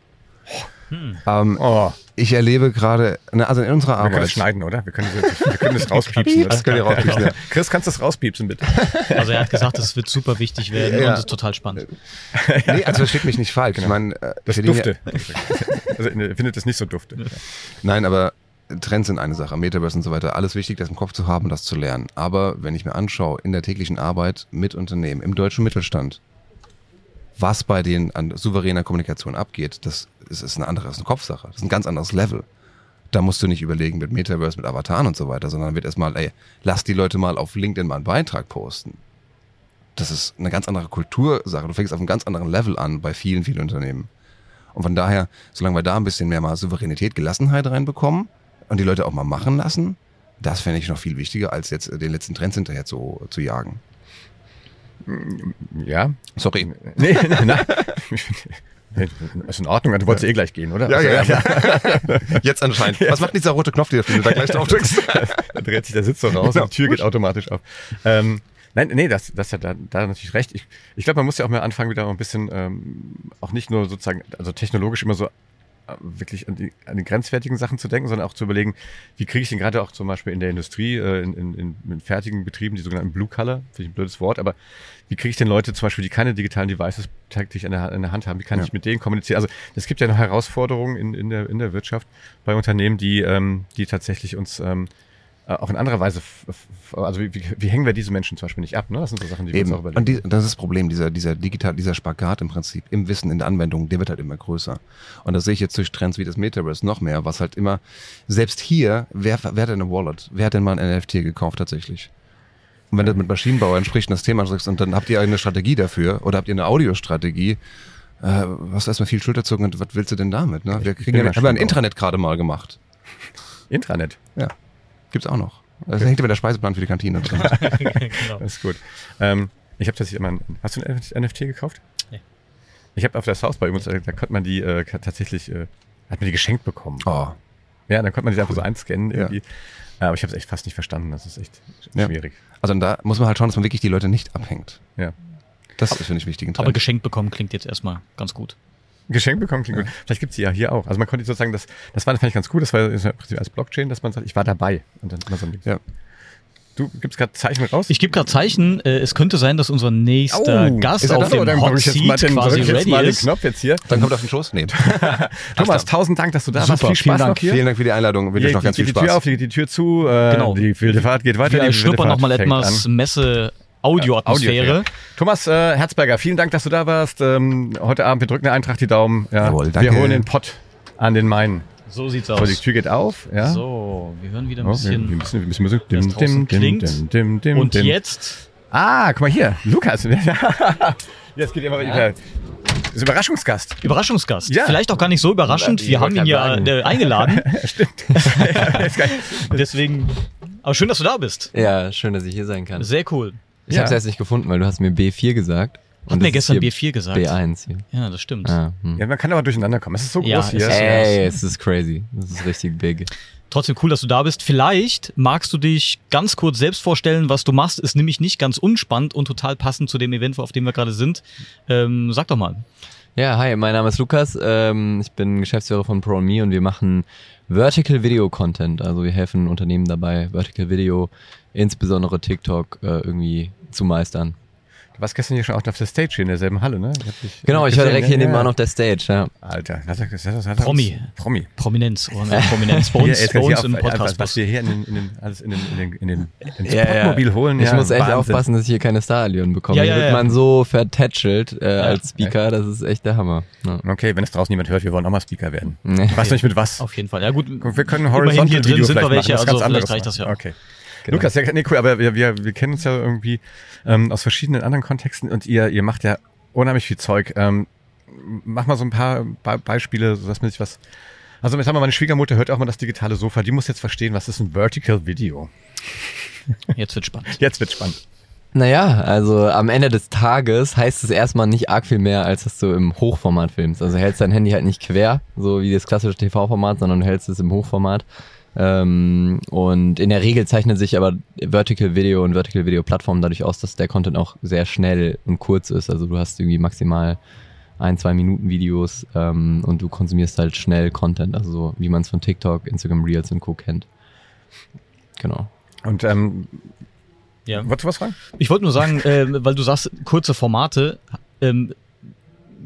Ähm, Oh, ich erlebe gerade, ne, also in unserer wir können das Arbeit. schneiden, oder? Wir können das, wir können das rauspiepsen. Das könnt ihr rauspiepsen, ja. Chris, kannst du das rauspiepsen, bitte? Also er hat gesagt, es wird super wichtig werden Ja. und es ist total spannend. Nee, also versteht mich nicht falsch. Ich meine, äh, Das wir dufte. Also ihr findet das nicht so dufte. Ja, nein, aber Trends sind eine Sache, Metaverse und so weiter, alles wichtig, das im Kopf zu haben, das zu lernen. Aber wenn ich mir anschaue, in der täglichen Arbeit mit Unternehmen, im deutschen Mittelstand, was bei denen an souveräner Kommunikation abgeht, das ist, ist eine andere, das ist eine Kopfsache. Das ist ein ganz anderes Level. Da musst du nicht überlegen mit Metaverse, mit Avataren und so weiter, sondern wird erstmal, ey, lass die Leute mal auf LinkedIn mal einen Beitrag posten. Das ist eine ganz andere Kultursache. Du fängst auf einem ganz anderen Level an bei vielen, vielen Unternehmen. Und von daher, solange wir da ein bisschen mehr mal Souveränität, Gelassenheit reinbekommen und die Leute auch mal machen lassen, das fände ich noch viel wichtiger, als jetzt den letzten Trends hinterher zu, zu jagen. Ja. Sorry. Nee, nein, nein. Ist in Ordnung, du wolltest eh gleich gehen, oder? Ja, Also, ja, ja. Jetzt anscheinend. Was macht dieser rote Knopf, den du da gleich drauf drückst? da dreht sich der Sitz so raus Genau. und die Tür geht automatisch auf. Ähm, nein, nee, das, das hat da, da natürlich recht. Ich, ich glaube, man muss ja auch mal anfangen, wieder ein bisschen, ähm, auch nicht nur sozusagen, also technologisch immer so wirklich an die, an die grenzwertigen Sachen zu denken, sondern auch zu überlegen, wie kriege ich denn gerade auch zum Beispiel in der Industrie, äh, in, in, in, in fertigen Betrieben, die sogenannten Blue Color, finde ich ein blödes Wort, aber wie kriege ich denn Leute zum Beispiel, die keine digitalen Devices täglich in der, in der Hand haben, wie kann Ja. ich mit denen kommunizieren? Also es gibt ja noch Herausforderungen in, in, der, in der Wirtschaft bei Unternehmen, die, ähm, die tatsächlich uns ähm, äh, auch in anderer Weise, also wie, wie, wie hängen wir diese Menschen zum Beispiel nicht ab? Ne? Das sind so Sachen, die wir Eben. uns auch überlegen. Und die, das ist das Problem, dieser, dieser digital, dieser Spagat im Prinzip im Wissen, in der Anwendung, der wird halt immer größer. Und das sehe ich jetzt durch Trends wie das Metaverse noch mehr, was halt immer, selbst hier, wer, wer hat denn eine Wallet? Wer hat denn mal ein NFT gekauft tatsächlich? Und wenn du mit Maschinenbauern sprichst und das Thema sagst, und dann habt ihr eine Strategie dafür oder habt ihr eine Audiostrategie, äh, hast du erstmal viel Schulterzucken und was willst du denn damit? Ne? Wir kriegen ja, haben wir ein. Intranet gerade mal gemacht. Intranet, Ja. Gibt's auch noch. Das hängt immer der Speiseplan für die Kantine drin. genau. das ist gut. Ähm, ich habe tatsächlich immer, ein, hast du ein NFT gekauft? Nee. Ich habe auf der South bei uns, äh, da konnte man die äh, tatsächlich, äh, hat man die geschenkt bekommen. Oh. Ja, dann konnte man die einfach so einscannen Ja. irgendwie. Äh, Aber ich habe es echt fast nicht verstanden. Das ist echt Ja. schwierig. Also da muss man halt schauen, dass man wirklich die Leute nicht abhängt. Ja. Das ist, finde ich, wichtig. Aber geschenkt bekommen klingt jetzt erstmal ganz gut. Geschenkt bekommen klingt gut. Vielleicht gibt's die ja hier auch. Also man konnte sozusagen, das, das war fand ich ganz gut, das war im Prinzip als Blockchain, dass man sagt, ich war dabei. Und dann immer so ein. Ja. Du gibst gerade Zeichen raus? Ich gebe gerade Zeichen, äh, es könnte sein, dass unser nächster Oh, Gast ist auf dem Dann Hot ich jetzt mal den, quasi ich jetzt ready mal den ist. Knopf jetzt hier. Dann kommt auf den Schoß? Nee. Thomas, tausend Dank, dass du da warst. Super, Viel vielen Spaß Dank. noch hier. Vielen Dank für die Einladung. Wünsche euch Hier noch ganz viel die Tür Spaß. auf, geht die Tür zu. Äh, Genau. Die wilde Fahrt geht weiter. Wir die schnuppern nochmal etwas an. Messe Audioatmosphäre. Thomas äh, Herzberger, vielen Dank, dass du da warst. Ähm, heute Abend, wir drücken der Eintracht die Daumen. Ja. Jawohl, danke. Wir holen den Pott an den Main. So sieht's So, die aus. Tür geht auf. Ja. So, wir hören wieder ein Oh, wir, wir bisschen. müssen, wir müssen Musik. das draußen klingt. dim, dim, Und dim. jetzt Ah, guck mal hier, Lukas. Jetzt geht immer weiter. Das ist Überraschungsgast. Überraschungsgast. Ja. Vielleicht auch gar nicht so überraschend. Ich Wir haben ihn ja äh, eingeladen. Stimmt. Deswegen. Aber schön, dass du da bist. Ja, schön, dass ich hier sein kann. Sehr cool. Ich Ja. habe es erst nicht gefunden, weil du hast mir B4 gesagt. Hat Und mir gestern hier B4 gesagt. B1 hier. Ja, das stimmt. Ah, hm. ja, man kann aber durcheinander kommen. Es ist so Ja, groß hier. es ist- Ey, es ist crazy. Das ist richtig big. Trotzdem cool, dass du da bist. Vielleicht magst du dich ganz kurz selbst vorstellen, was du machst. Ist nämlich nicht ganz unspannend und total passend zu dem Event, auf dem wir gerade sind. Ähm, sag doch mal. Ja, hi, mein Name ist Lukas. Ähm, ich bin Geschäftsführer von ProMe und wir machen Vertical Video Content. Also wir helfen Unternehmen dabei, Vertical Video, insbesondere TikTok, äh, irgendwie zu meistern. Du warst gestern hier schon auch auf der Stage hier in derselben Halle, ne? Ich Genau, ich war direkt hier ja, nebenan auf der Stage, ja. Alter, das, das, das, das, Promi. Promi. Prominenz. Prominenz. Bei Hier, uns, bei uns hier im Podcast. was wir hier in den, in den, alles in den, in den, in den, ins Ja, ja. Sportmobil holen. Ich ja, muss echt Wahnsinn. aufpassen, dass ich hier keine Star-Allüren bekomme. Ja, Hier ja, wird ja. man so vertätschelt äh, als Speaker, das ist echt der Hammer. Ja. Okay, wenn es draußen niemand hört, wir wollen auch mal Speaker werden. Nee. Ich weiß noch nicht mit was. Auf jeden Fall. Ja gut, Wir können immerhin horizontal hier drin Video sind wir vielleicht welche, machen, was also ganz vielleicht anderes reicht das ja. Okay. Genau. Lukas, ja, nee, cool, aber wir, wir, wir kennen uns ja irgendwie ähm, aus verschiedenen anderen Kontexten und ihr, ihr macht ja unheimlich viel Zeug. Ähm, mach mal so ein paar Be Beispiele, sodass man sich was. Also jetzt haben wir meine Schwiegermutter hört auch mal das digitale Sofa. Die muss jetzt verstehen, was ist ein Vertical Video. Jetzt wird spannend. Jetzt wird spannend. Naja, also am Ende des Tages heißt es erstmal nicht arg viel mehr, als dass du im Hochformat filmst. Also hältst dein Handy halt nicht quer, so wie das klassische TV-Format, sondern du hältst es im Hochformat. Ähm, und in der Regel zeichnet sich aber Vertical Video und Vertical Video Plattform dadurch aus, dass der Content auch sehr schnell und kurz ist. Also du hast irgendwie maximal ein, zwei Minuten Videos ähm, und du konsumierst halt schnell Content, also so wie man es von TikTok, Instagram Reels und Co. kennt. Genau. Und ähm, Ja. wolltest du was fragen? Ich wollte nur sagen, äh, weil du sagst, kurze Formate, ähm,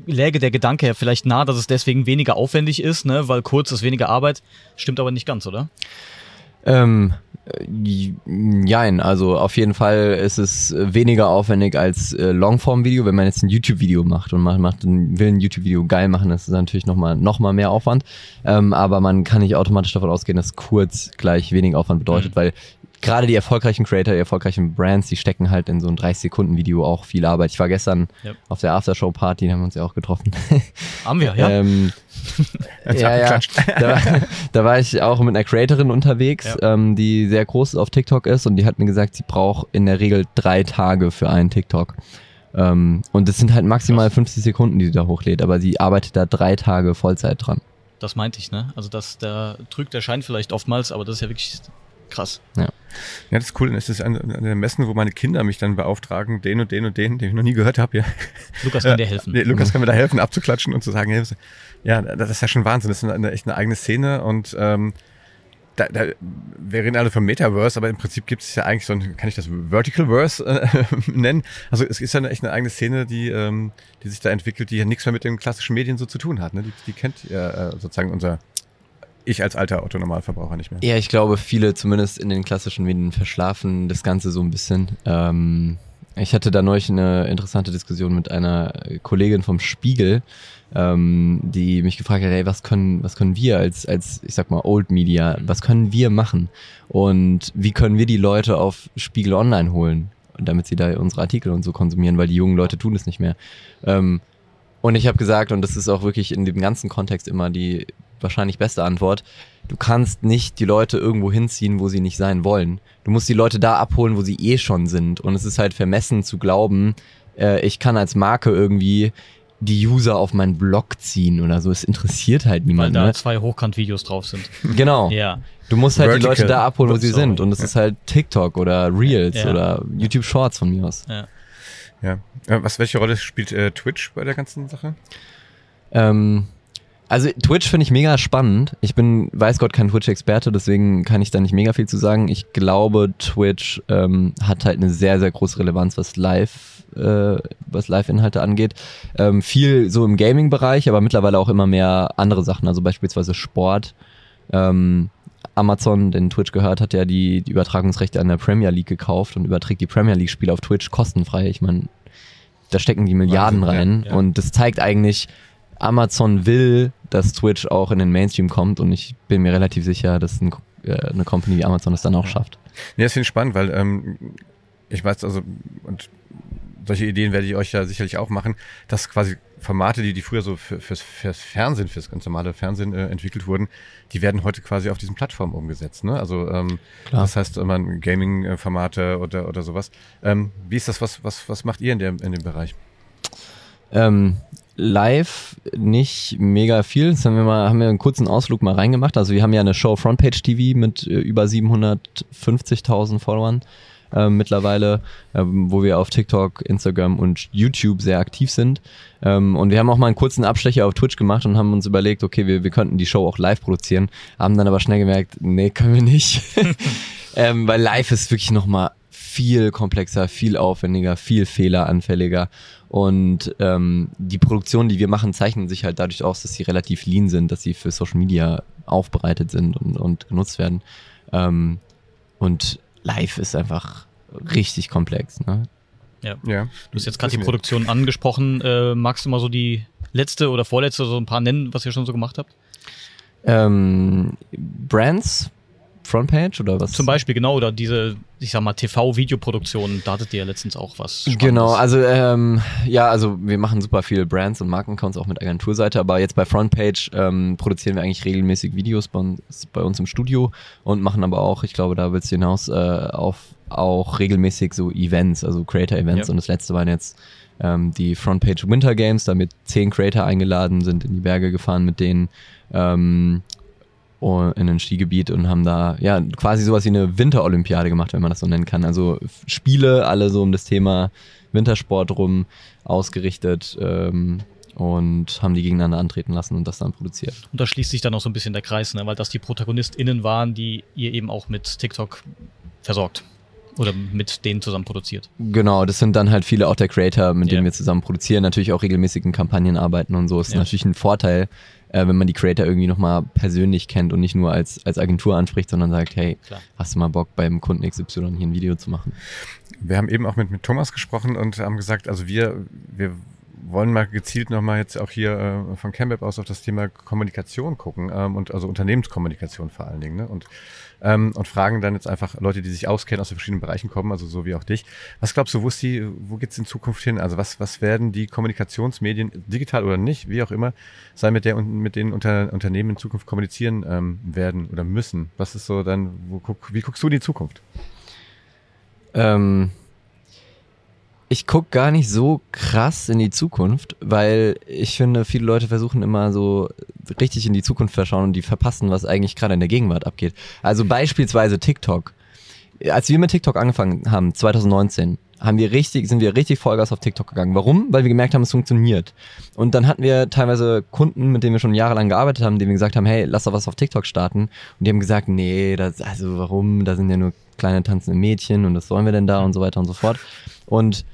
läge der Gedanke ja vielleicht nah, dass es deswegen weniger aufwendig ist, ne? weil kurz ist weniger Arbeit. Stimmt aber nicht ganz, oder? Ähm, äh, jein, also auf jeden Fall ist es äh, weniger aufwendig als äh, Longform-Video. Wenn man jetzt ein YouTube-Video macht und man macht will ein YouTube-Video geil machen, das ist natürlich nochmal noch mal mehr Aufwand. Ähm, aber man kann nicht automatisch davon ausgehen, dass kurz gleich wenig Aufwand bedeutet, Mhm. weil gerade die erfolgreichen Creator, die erfolgreichen Brands, die stecken halt in so ein 30-Sekunden-Video auch viel Arbeit. Ich war gestern Ja. auf der Aftershow-Party, da haben wir uns ja auch getroffen. Haben wir, ja. Ähm, ja, ja. Da, war- da war ich auch mit einer Creatorin unterwegs, ähm, die sehr groß auf TikTok ist und die hat mir gesagt, sie braucht in der Regel drei Tage für einen TikTok. Ähm, und das sind halt maximal 50 Sekunden, die sie da hochlädt, aber sie arbeitet da drei Tage Vollzeit dran. Das meinte ich, ne? Also das, da trügt der Schein vielleicht oftmals, aber das ist ja wirklich krass. Ja, das ist cool. Das ist an, an der Messen, wo meine Kinder mich dann beauftragen, den und den und den, den ich noch nie gehört habe. Ja. Lukas kann dir helfen. Nee, Lukas kann mir da helfen, abzuklatschen und zu sagen, hey, ja, das ist ja schon Wahnsinn. Das ist eine, echt eine eigene Szene und ähm, da, da, wir reden alle vom Metaverse, aber im Prinzip gibt es ja eigentlich so ein, kann ich das Verticalverse äh, nennen? Also es ist ja eine, echt eine eigene Szene, die, ähm, die sich da entwickelt, die ja nichts mehr mit den klassischen Medien so zu tun hat. Ne? Die, die kennt ja äh, sozusagen unser, ich als alter Otto-Normalverbraucher nicht mehr. Ja, ich glaube, viele zumindest in den klassischen Medien verschlafen das Ganze so ein bisschen. Ähm, ich hatte da neulich eine interessante Diskussion mit einer Kollegin vom Spiegel, ähm, die mich gefragt hat, hey, was können, was können wir als, als, ich sag mal, Old Media, was können wir machen? Und wie können wir die Leute auf Spiegel Online holen? damit sie da unsere Artikel und so konsumieren, weil die jungen Leute tun es nicht mehr. Ähm, und ich habe gesagt, und das ist auch wirklich in dem ganzen Kontext immer die wahrscheinlich beste Antwort, du kannst nicht die Leute irgendwo hinziehen, wo sie nicht sein wollen. Du musst die Leute da abholen, wo sie eh schon sind. Und es ist halt vermessen zu glauben, äh, ich kann als Marke irgendwie die User auf meinen Blog ziehen oder so. Es interessiert halt Weil niemanden. da Ne? zwei Hochkant-Videos drauf sind. Genau. Ja. Du musst halt die Vertical. Leute da abholen, wo sie Sorry. sind. Und das ist halt TikTok oder Reels Ja. oder YouTube Shorts von mir aus. ja. Ja. Äh, Was, welche Rolle spielt äh, Twitch bei der ganzen Sache? Ähm, also Twitch finde ich mega spannend. Ich bin, weiß Gott, kein Twitch-Experte, deswegen kann ich da nicht mega viel zu sagen. Ich glaube, Twitch ähm, hat halt eine sehr, sehr große Relevanz, was Live, äh, was Live-Inhalte angeht. Ähm, viel so im Gaming-Bereich, aber mittlerweile auch immer mehr andere Sachen, also beispielsweise Sport. Ähm, Amazon, den Twitch gehört, hat ja die, die Übertragungsrechte an der Premier League gekauft und überträgt die Premier League-Spiele auf Twitch kostenfrei. Ich meine, da stecken die Milliarden Wahnsinn, rein ja, ja. und das zeigt eigentlich, Amazon will, dass Twitch auch in den Mainstream kommt und ich bin mir relativ sicher, dass ein, äh, eine Company wie Amazon das dann auch schafft. Nee, das finde ich spannend, weil ähm, ich weiß, also, und solche Ideen werde ich euch ja sicherlich auch machen, dass quasi Formate, die, die früher so für, fürs, fürs Fernsehen, fürs ganz normale Fernsehen äh, entwickelt wurden, die werden heute quasi auf diesen Plattformen umgesetzt. Ne? Also ähm, Klar. das heißt, immer Gaming-Formate oder, oder sowas. Ähm, wie ist das, was, was, was macht ihr in, der, in dem Bereich? Ähm, live nicht mega viel. Das haben wir mal, haben wir einen kurzen Ausflug mal reingemacht. Also wir haben ja eine Show Frontpage TV mit äh, über 750.000 Followern. ähm, mittlerweile, ähm, wo wir auf TikTok, Instagram und YouTube sehr aktiv sind. Ähm, und wir haben auch mal einen kurzen Abstecher auf Twitch gemacht und haben uns überlegt, okay, wir, wir könnten die Show auch live produzieren, haben dann aber schnell gemerkt, nee, können wir nicht. ähm, weil live ist wirklich nochmal viel komplexer, viel aufwendiger, viel fehleranfälliger. Und ähm, die Produktionen, die wir machen, zeichnen sich halt dadurch aus, dass sie relativ lean sind, dass sie für Social Media aufbereitet sind und, und genutzt werden. Ähm, und live ist einfach richtig komplex. Ne? Ja. Ja. Du hast jetzt gerade die. Produktion angesprochen. Äh, magst du mal so die letzte oder vorletzte, so ein paar nennen, was ihr schon so gemacht habt? Ähm, Brands, Frontpage oder was? Zum Beispiel, genau, oder diese, ich sag mal, TV-Videoproduktion, da hattet ihr ja letztens auch was. Spannendes. Genau, also ähm, ja, also wir machen super viele Brands und Markenaccounts auch mit Agenturseite, aber jetzt bei Frontpage ähm, produzieren wir eigentlich regelmäßig Videos bei uns, bei uns im Studio und machen aber auch, ich glaube, da willst du hinaus, äh, auf auch regelmäßig so Events, also Creator-Events Ja. und das letzte waren jetzt ähm, die Frontpage Winter Games, damit zehn Creator eingeladen sind, in die Berge gefahren mit denen ähm, in ein Skigebiet und haben da ja quasi sowas wie eine Winterolympiade gemacht, wenn man das so nennen kann. Also Spiele, alle so um das Thema Wintersport rum ausgerichtet ähm, und haben die gegeneinander antreten lassen und das dann produziert. Und da schließt sich dann auch so ein bisschen der Kreis, ne? weil das die ProtagonistInnen waren, die ihr eben auch mit TikTok versorgt. Oder mit denen zusammen produziert. Genau, das sind dann halt viele auch der Creator, mit Ja. denen wir zusammen produzieren, natürlich auch regelmäßig in Kampagnen arbeiten und so. Ist Ja. natürlich ein Vorteil, äh, wenn man die Creator irgendwie nochmal persönlich kennt und nicht nur als, als Agentur anspricht, sondern sagt, hey, Klar. hast du mal Bock beim Kunden XY hier ein Video zu machen? Wir haben eben auch mit, mit Thomas gesprochen und haben gesagt, also wir, wir wollen mal gezielt nochmal jetzt auch hier äh, von CamWeb aus auf das Thema Kommunikation gucken ähm, und also Unternehmenskommunikation vor allen Dingen. Ne? Und, ähm, und fragen dann jetzt einfach Leute, die sich auskennen, aus den verschiedenen Bereichen kommen, also so wie auch dich. Was glaubst du, wo, ist die, wo geht's in Zukunft hin? Also was, was werden die Kommunikationsmedien, digital oder nicht, wie auch immer, sein mit der mit den Unter, Unternehmen in Zukunft kommunizieren ähm, werden oder müssen? Was ist so dann, wo guck, wie guckst du in die Zukunft? Ähm, ich guck gar nicht so krass in die Zukunft, weil ich finde, viele Leute versuchen immer so richtig in die Zukunft verschauen und die verpassen, was eigentlich gerade in der Gegenwart abgeht. Also beispielsweise TikTok. Als wir mit TikTok angefangen haben, 2019, haben wir richtig, sind wir richtig Vollgas auf TikTok gegangen. Warum? Weil wir gemerkt haben, es funktioniert. Und dann hatten wir teilweise Kunden, mit denen wir schon jahrelang gearbeitet haben, denen wir gesagt haben, hey, lass doch was auf TikTok starten. Und die haben gesagt, nee, das, also warum? Da sind ja nur kleine tanzende Mädchen und was sollen wir denn da und so weiter und so fort. Und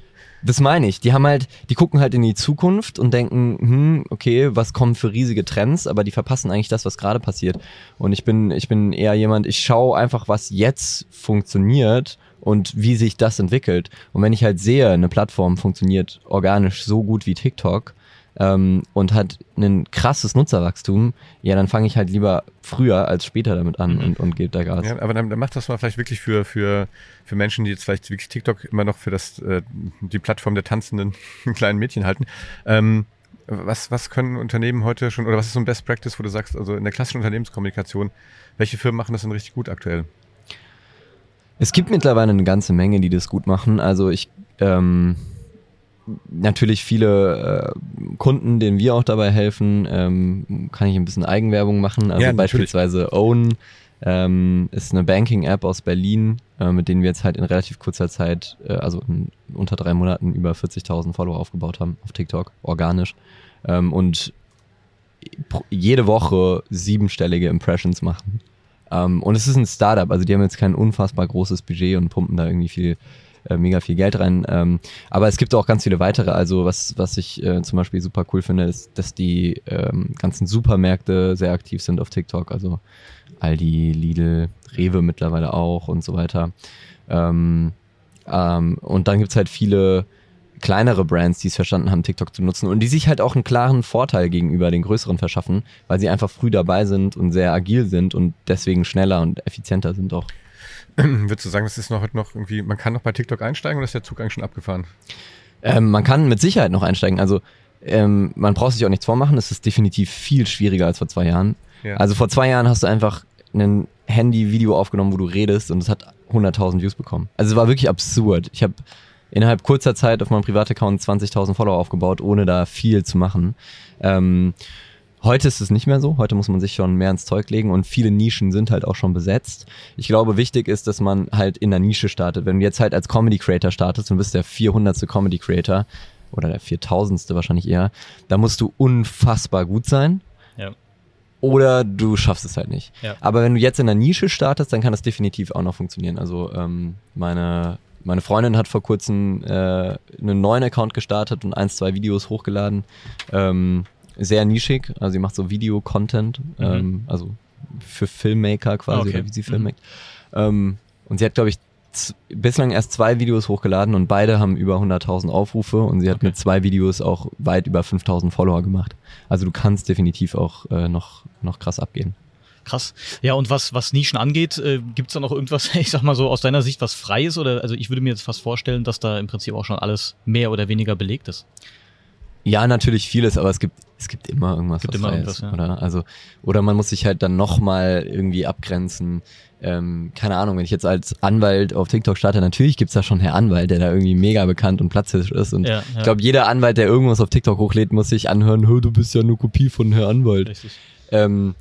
das meine ich. Die haben halt, die gucken halt in die Zukunft und denken, hm, okay, was kommen für riesige Trends, aber die verpassen eigentlich das, was gerade passiert. Und ich bin, ich bin eher jemand, ich schaue einfach, was jetzt funktioniert und wie sich das entwickelt. Und wenn ich halt sehe, eine Plattform funktioniert organisch so gut wie TikTok ähm, und hat ein krasses Nutzerwachstum, ja, dann fange ich halt lieber früher als später damit an Mhm. und, und gebe da Gas. Ja, aber dann, dann macht das mal vielleicht wirklich für, für, für Menschen, die jetzt vielleicht wirklich TikTok immer noch für das, äh, die Plattform der tanzenden kleinen Mädchen halten. Ähm, was, was können Unternehmen heute schon, oder was ist so ein Best Practice, wo du sagst, also in der klassischen Unternehmenskommunikation, welche Firmen machen das denn richtig gut aktuell? Es gibt mittlerweile eine ganze Menge, die das gut machen. Also ich ähm, natürlich viele äh, Kunden, denen wir auch dabei helfen, ähm, kann ich ein bisschen Eigenwerbung machen. Also Ja, beispielsweise Own ähm, ist eine Banking-App aus Berlin, äh, mit denen wir jetzt halt in relativ kurzer Zeit, äh, also in unter drei Monaten über 40.000 Follower aufgebaut haben auf TikTok, organisch. Ähm, und jede Woche siebenstellige Impressions machen. Ähm, und es ist ein Startup, also die haben jetzt kein unfassbar großes Budget und pumpen da irgendwie viel, äh, mega viel Geld rein. Ähm, aber es gibt auch ganz viele weitere. Also was, was ich äh, zum Beispiel super cool finde, ist, dass die ähm, ganzen Supermärkte sehr aktiv sind auf TikTok. Also Aldi, Lidl, Rewe mittlerweile auch und so weiter. Ähm, ähm, und dann gibt's halt viele kleinere Brands, die es verstanden haben, TikTok zu nutzen und die sich halt auch einen klaren Vorteil gegenüber den größeren verschaffen, weil sie einfach früh dabei sind und sehr agil sind und deswegen schneller und effizienter sind auch. Würdest du sagen, das ist noch heute noch irgendwie, man kann noch bei TikTok einsteigen oder ist der Zug eigentlich schon abgefahren? Ähm, man kann mit Sicherheit noch einsteigen. Also ähm, man braucht sich auch nichts vormachen. Es ist definitiv viel schwieriger als vor zwei Jahren. Ja. Also vor zwei Jahren hast du einfach ein Handy-Video aufgenommen, wo du redest und es hat 100.000 Views bekommen. Also es war wirklich absurd. Ich habe innerhalb kurzer Zeit auf meinem Privataccount 20.000 Follower aufgebaut, ohne da viel zu machen. Ähm, Heute ist es nicht mehr so. Heute muss man sich schon mehr ins Zeug legen und viele Nischen sind halt auch schon besetzt. Ich glaube, wichtig ist, dass man halt in der Nische startet. Wenn du jetzt halt als Comedy Creator startest und bist der 400. Comedy Creator oder der 4000. wahrscheinlich eher, da musst du unfassbar gut sein. Ja. Oder du schaffst es halt nicht. Ja. Aber wenn du jetzt in der Nische startest, dann kann das definitiv auch noch funktionieren. Also ähm, meine, meine Freundin hat vor kurzem äh, einen neuen Account gestartet und ein, zwei Videos hochgeladen. Ähm, sehr nischig, also sie macht so Video-Content, ähm, also für Filmmaker quasi, Okay. oder wie sie Film macht. Ähm, und sie hat, glaube ich, bislang erst zwei Videos hochgeladen und beide haben über 100.000 Aufrufe und sie hat Okay. mit zwei Videos auch weit über 5.000 Follower gemacht. Also du kannst definitiv auch äh, noch, noch krass abgehen. Krass. Ja, und was, was Nischen angeht, äh, gibt es da noch irgendwas, ich sag mal so, aus deiner Sicht was Freies? Oder also ich würde mir jetzt fast vorstellen, dass da im Prinzip auch schon alles mehr oder weniger belegt ist. Ja, natürlich vieles, aber es gibt, es gibt immer irgendwas, Gibt was immer irgendwas, ist, ja. oder? Also, oder man muss sich halt dann nochmal irgendwie abgrenzen. Ähm, keine Ahnung, wenn ich jetzt als Anwalt auf TikTok starte, natürlich gibt's da schon Herr Anwalt, der da irgendwie mega bekannt und platzhisch ist. Und Ja, ja. ich glaube, jeder Anwalt, der irgendwas auf TikTok hochlädt, muss sich anhören, "Hö, du bist ja eine Kopie von Herr Anwalt. Richtig. Ähm,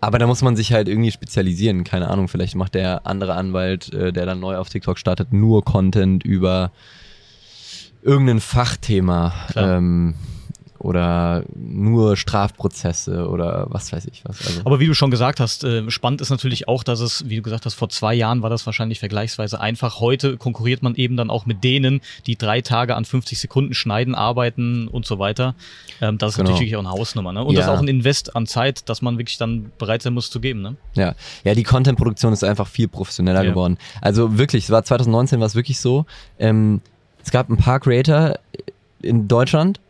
aber da muss man sich halt irgendwie spezialisieren. Keine Ahnung, vielleicht macht der andere Anwalt, äh, der dann neu auf TikTok startet, nur Content über irgendein Fachthema. Ähm, oder nur Strafprozesse oder was weiß ich was. Also, Aber wie du schon gesagt hast, äh, spannend ist natürlich auch, dass es, wie du gesagt hast, vor zwei Jahren war das wahrscheinlich vergleichsweise einfach. Heute konkurriert man eben dann auch mit denen, die drei Tage an 50 Sekunden schneiden, arbeiten und so weiter. Ähm, das ist Genau. natürlich auch eine Hausnummer. Ne? Und das ist Ja. auch ein Invest an Zeit, dass man wirklich dann bereit sein muss zu geben. Ne? Ja, ja, die Content-Produktion ist einfach viel professioneller Ja. geworden. Also wirklich, es war 2019 war es wirklich so. Ähm, es gab ein paar Creator in Deutschland,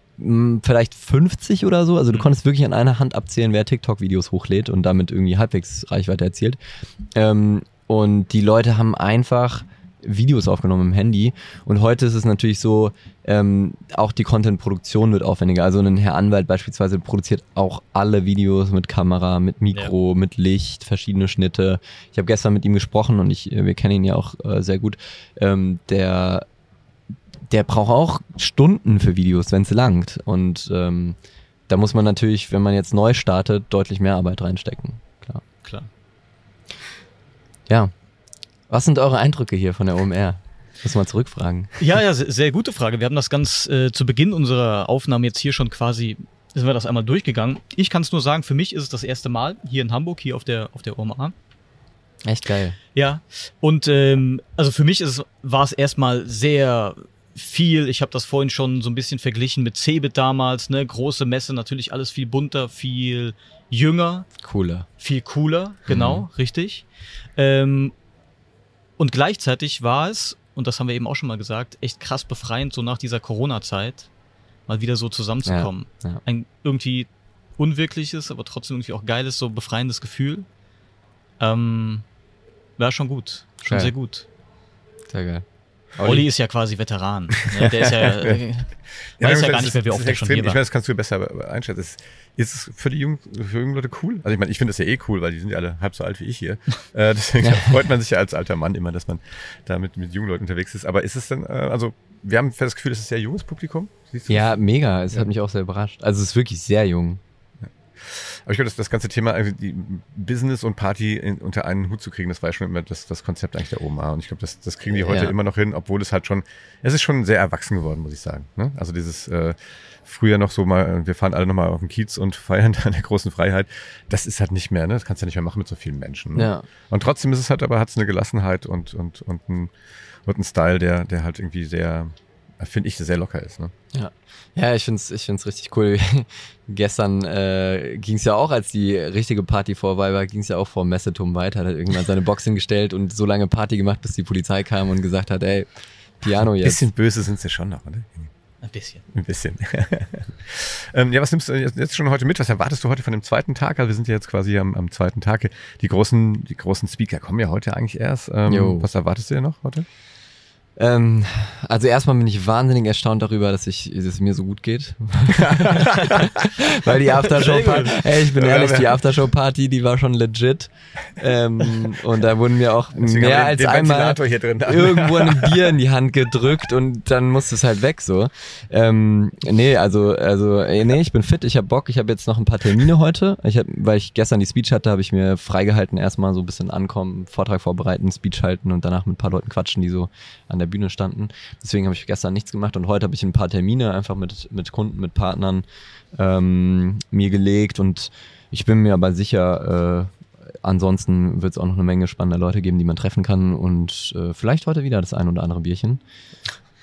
vielleicht 50 oder so. Also du Mhm. konntest wirklich an einer Hand abzählen, wer TikTok-Videos hochlädt und damit irgendwie halbwegs Reichweite erzielt. Ähm, und die Leute haben einfach Videos aufgenommen im Handy. Und heute ist es natürlich so, ähm, auch die Content-Produktion wird aufwendiger. Also ein Herr Anwalt beispielsweise produziert auch alle Videos mit Kamera, mit Mikro, mit Licht, verschiedene Schnitte. Ich habe gestern mit ihm gesprochen und ich, äh, wir kennen ihn ja auch äh, sehr gut. Ähm, der, der braucht auch Stunden für Videos, wenn es langt. Und ähm, da muss man natürlich, wenn man jetzt neu startet, deutlich mehr Arbeit reinstecken. Klar. Klar. Ja. Was sind eure Eindrücke hier von der OMR? Muss mal zurückfragen. Ja, ja, sehr, sehr gute Frage. Wir haben das ganz äh, zu Beginn unserer Aufnahme jetzt hier schon quasi, sind wir das einmal durchgegangen. Ich kann es nur sagen, für mich ist es das erste Mal hier in Hamburg, hier auf der, auf der OMA. Echt geil. Ja, und ähm, also für mich ist, war es erstmal sehr viel. Ich habe das vorhin schon so ein bisschen verglichen mit Cebit damals, ne? Große Messe, natürlich alles viel bunter, viel jünger, Cooler. viel cooler, genau, richtig. Ähm, und gleichzeitig war es, und das haben wir eben auch schon mal gesagt, echt krass befreiend, so nach dieser Corona-Zeit mal wieder so zusammenzukommen. Ja, ja. Ein irgendwie unwirkliches, aber trotzdem irgendwie auch geiles, so befreiendes Gefühl. Ähm, war schon gut, schon Geil. sehr gut. Sehr geil. Olli ist ja quasi Veteran. Ne? Der ist ja, äh, weiß ja gar nicht mehr, wie oft der schon hier Ich war. meine, das kannst du besser einschätzen. Ist, ist es für die jungen, für junge Leute cool? Also ich meine, ich finde das ja eh cool, weil die sind ja alle halb so alt wie ich hier. Äh, deswegen freut man sich ja als alter Mann immer, dass man da mit, mit jungen Leuten unterwegs ist. Aber ist es denn, äh, also wir haben das Gefühl, es ist ein sehr junges Publikum. Siehst du das? Ja, mega. Es hat mich auch sehr überrascht. Also es ist wirklich sehr jung. Aber ich glaube, das, das ganze Thema, also die Business und Party in, unter einen Hut zu kriegen, das war ja schon immer das, das Konzept eigentlich der OMA. Und ich glaube, das, das kriegen die heute Ja. immer noch hin, obwohl es halt schon, es ist schon sehr erwachsen geworden, muss ich sagen. Ne? Also dieses äh, früher noch so mal, wir fahren alle nochmal auf den Kiez und feiern da in der großen Freiheit, das ist halt nicht mehr, ne? Das kannst du ja nicht mehr machen mit so vielen Menschen. Ne? Ja. Und trotzdem ist es halt, aber hat es eine Gelassenheit und, und, und, ein, und ein Style, der, der halt irgendwie sehr, finde ich, sehr locker ist. Ne? Ja, ja ich finde es ich find's richtig cool. Gestern äh, ging es ja auch, als die richtige Party vorbei war, ging es ja auch vor dem Messeturm weiter. Hat irgendwann seine Box hingestellt und so lange Party gemacht, bis die Polizei kam und gesagt hat, ey, Piano Ein jetzt. bisschen böse sind sie schon noch, oder? Ein bisschen. Ein bisschen. ähm, ja, was nimmst du jetzt, jetzt schon heute mit? Was erwartest du heute von dem zweiten Tag? Also wir sind ja jetzt quasi am, am zweiten Tag. Die großen, die großen Speaker kommen ja heute eigentlich erst. Ähm, was erwartest du denn noch heute? Ähm, also erstmal bin ich wahnsinnig erstaunt darüber, dass, ich, dass es mir so gut geht. Weil die Aftershow-Party, ey, ich bin ehrlich, die Aftershow-Party, die war schon legit. Ähm, und da wurden mir auch Deswegen mehr als einmal Ventilator hier drin. irgendwo ein Bier in die Hand gedrückt und dann musste es halt weg so. Ähm, nee, also, also, ey, nee, ich bin fit, ich habe Bock, ich habe jetzt noch ein paar Termine heute. Ich hab, weil ich gestern die Speech hatte, habe ich mir freigehalten, erstmal so ein bisschen ankommen, Vortrag vorbereiten, Speech halten und danach mit ein paar Leuten quatschen, die so an der Bühne standen. Deswegen habe ich gestern nichts gemacht und heute habe ich ein paar Termine einfach mit, mit Kunden, mit Partnern ähm, mir gelegt und ich bin mir aber sicher, äh, ansonsten wird es auch noch eine Menge spannender Leute geben, die man treffen kann und äh, vielleicht heute wieder das ein oder andere Bierchen.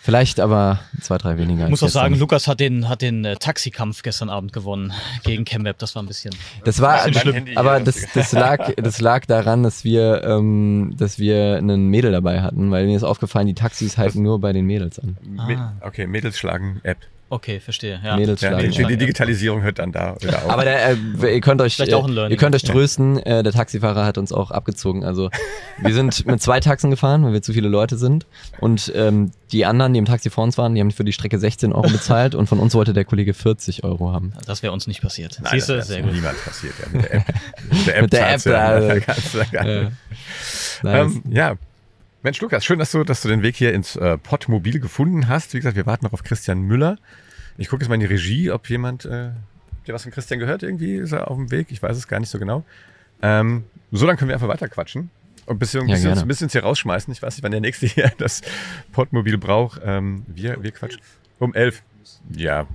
Vielleicht aber zwei, drei weniger. Ich muss auch sagen. Lukas hat den, hat den äh, Taxikampf gestern Abend gewonnen gegen ChemWeb. Das war ein bisschen. Das war, Mein Handy aber hier, das, das lag, das lag daran, dass wir, ähm, dass wir einen Mädel dabei hatten, weil mir ist aufgefallen, die Taxis halten nur bei den Mädels an. Ah. Okay, Mädels schlagen App. Okay, verstehe. Ja. Mädels Ja, die, die Digitalisierung hört dann da wieder auf. Aber der, äh, ihr könnt euch, Vielleicht auch ein äh, ihr könnt euch trösten, äh, der Taxifahrer hat uns auch abgezogen. Also wir sind mit zwei Taxen gefahren, weil wir zu viele Leute sind. Und ähm, die anderen, die im Taxi vor uns waren, die haben für die Strecke 16 Euro bezahlt und von uns wollte der Kollege 40 Euro haben. Das wäre uns nicht passiert. Nein, Siehst du, das sehr gut. niemals passiert. Ja, mit der App. Mit der App, Mit der App, da- da kannst du ja gar Äh, nicht. nice. Ähm, ja. Mensch, Lukas, schön, dass du, dass du den Weg hier ins äh, Podmobil gefunden hast. Wie gesagt, wir warten noch auf Christian Müller. Ich gucke jetzt mal in die Regie, ob jemand, äh, ihr was von Christian gehört irgendwie? Ist er auf dem Weg? Ich weiß es gar nicht so genau. Ähm, so, dann können wir einfach weiter quatschen. Und bis wir, Ja, bis wir uns ein bisschen hier rausschmeißen. Ich weiß nicht, wann der nächste hier das Podmobil braucht. Ähm, wir, wir quatschen. Um elf. Ja,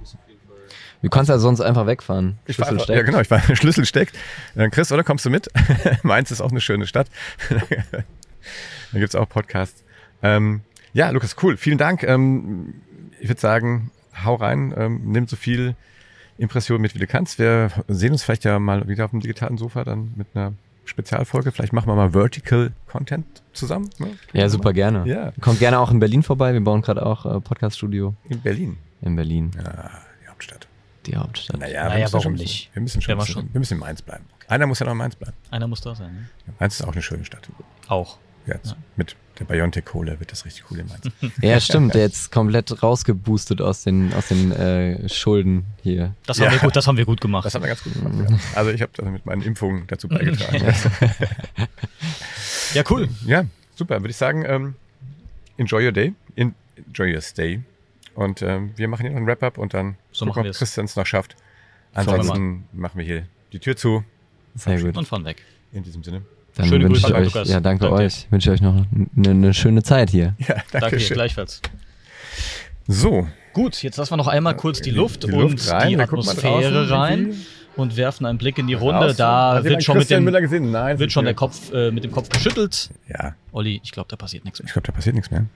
Du kannst ja sonst einfach wegfahren. ich Schlüssel einfach, ja, steckt. genau, ich war Schlüssel steckt. Äh, Chris, oder kommst du mit? Mainz ist auch eine schöne Stadt. Da gibt's auch Podcasts. Ähm, ja, Lukas, cool. Vielen Dank. Ähm, ich würde sagen, hau rein, ähm, nimm so viel Impression mit, wie du kannst. Wir sehen uns vielleicht ja mal wieder auf dem digitalen Sofa dann mit einer Spezialfolge. Vielleicht machen wir mal Vertical Content zusammen. Ne? Ja, super gerne. Ja. Kommt gerne auch in Berlin vorbei. Wir bauen gerade auch äh, Podcast-Studio In Berlin. in Berlin, Ja, die Hauptstadt. die Hauptstadt. Naja, Naja, warum schon, nicht? Wir müssen schon, wir müssen in Mainz bleiben. Einer muss ja noch in Mainz bleiben. Einer muss da sein. Ne? Mainz ist auch eine schöne Stadt. Auch. Jetzt mit der Biontech-Kohle wird das richtig cool in Mainz. Ja, stimmt. Der jetzt komplett rausgeboostet aus den, aus den äh, Schulden hier. Das Ja. haben wir gut, das haben wir gut gemacht. Das haben wir ganz gut gemacht. Ja. Also ich habe das mit meinen Impfungen dazu beigetragen. ja, cool. ja, super. Würde ich sagen, ähm, enjoy your day, enjoy your stay. Und ähm, wir machen hier noch ein Wrap-up und dann So gucken, ob. Christian es noch schafft. wir. Ansonsten machen wir hier die Tür zu. Sehr gut. Und fahren weg. In diesem Sinne. Dann Schöne wünsche Grüße ich an euch, Lukas. ja, danke, Danke. euch. Wünsche ich euch noch eine, eine schöne Zeit hier. Ja, danke, Danke dir, schön. gleichfalls. So, Gut, jetzt lassen wir noch einmal kurz die Die- Luft die und Luft rein, die Atmosphäre rein und werfen einen Blick in die Runde. raus. Da wird schon, mit dem? Nein. wird schon der Kopf äh, mit dem Kopf geschüttelt. Ja, Olli, ich glaube, da passiert nichts mehr. ich glaube, da passiert nichts mehr.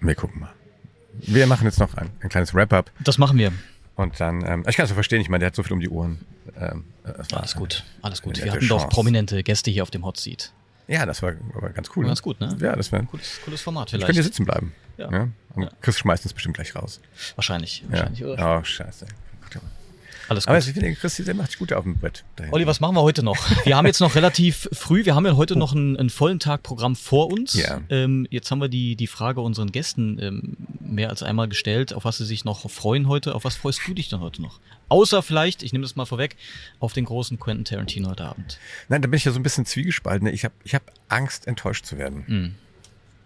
Wir gucken mal. Wir machen jetzt noch ein, ein kleines Wrap-up. Das machen wir. Und dann, ähm, ich kann es so verstehen, ich meine, der hat so viel um die Ohren. Ähm, Alles gut, alles gut. Wir hatten doch Chance. prominente Gäste hier auf dem Hot Seat. Ja, das war aber ganz cool. War ganz gut, ne? Ja, das wäre. Cooles, cooles Format Ich könnte vielleicht. hier sitzen bleiben. Ja. Ja. Und Ja. Chris schmeißt uns bestimmt gleich raus. Wahrscheinlich. Ja. wahrscheinlich oder? Oh, scheiße. Gut, aber- Alles Aber gut. ich finde, Chris, der macht sich gut auf dem Brett. dahin. Olli, was machen wir heute noch? Wir haben jetzt noch relativ früh, wir haben ja heute noch einen, einen vollen Tag Programm vor uns. Ja. Ähm, jetzt haben wir die, die Frage unseren Gästen ähm, mehr als einmal gestellt, auf was sie sich noch freuen heute. Auf was freust du dich denn heute noch? Außer vielleicht, ich nehme das mal vorweg, auf den großen Quentin Tarantino heute Abend. Nein, da bin ich ja so ein bisschen zwiegespalten. Ich habe ich hab Angst, enttäuscht zu werden. Mhm.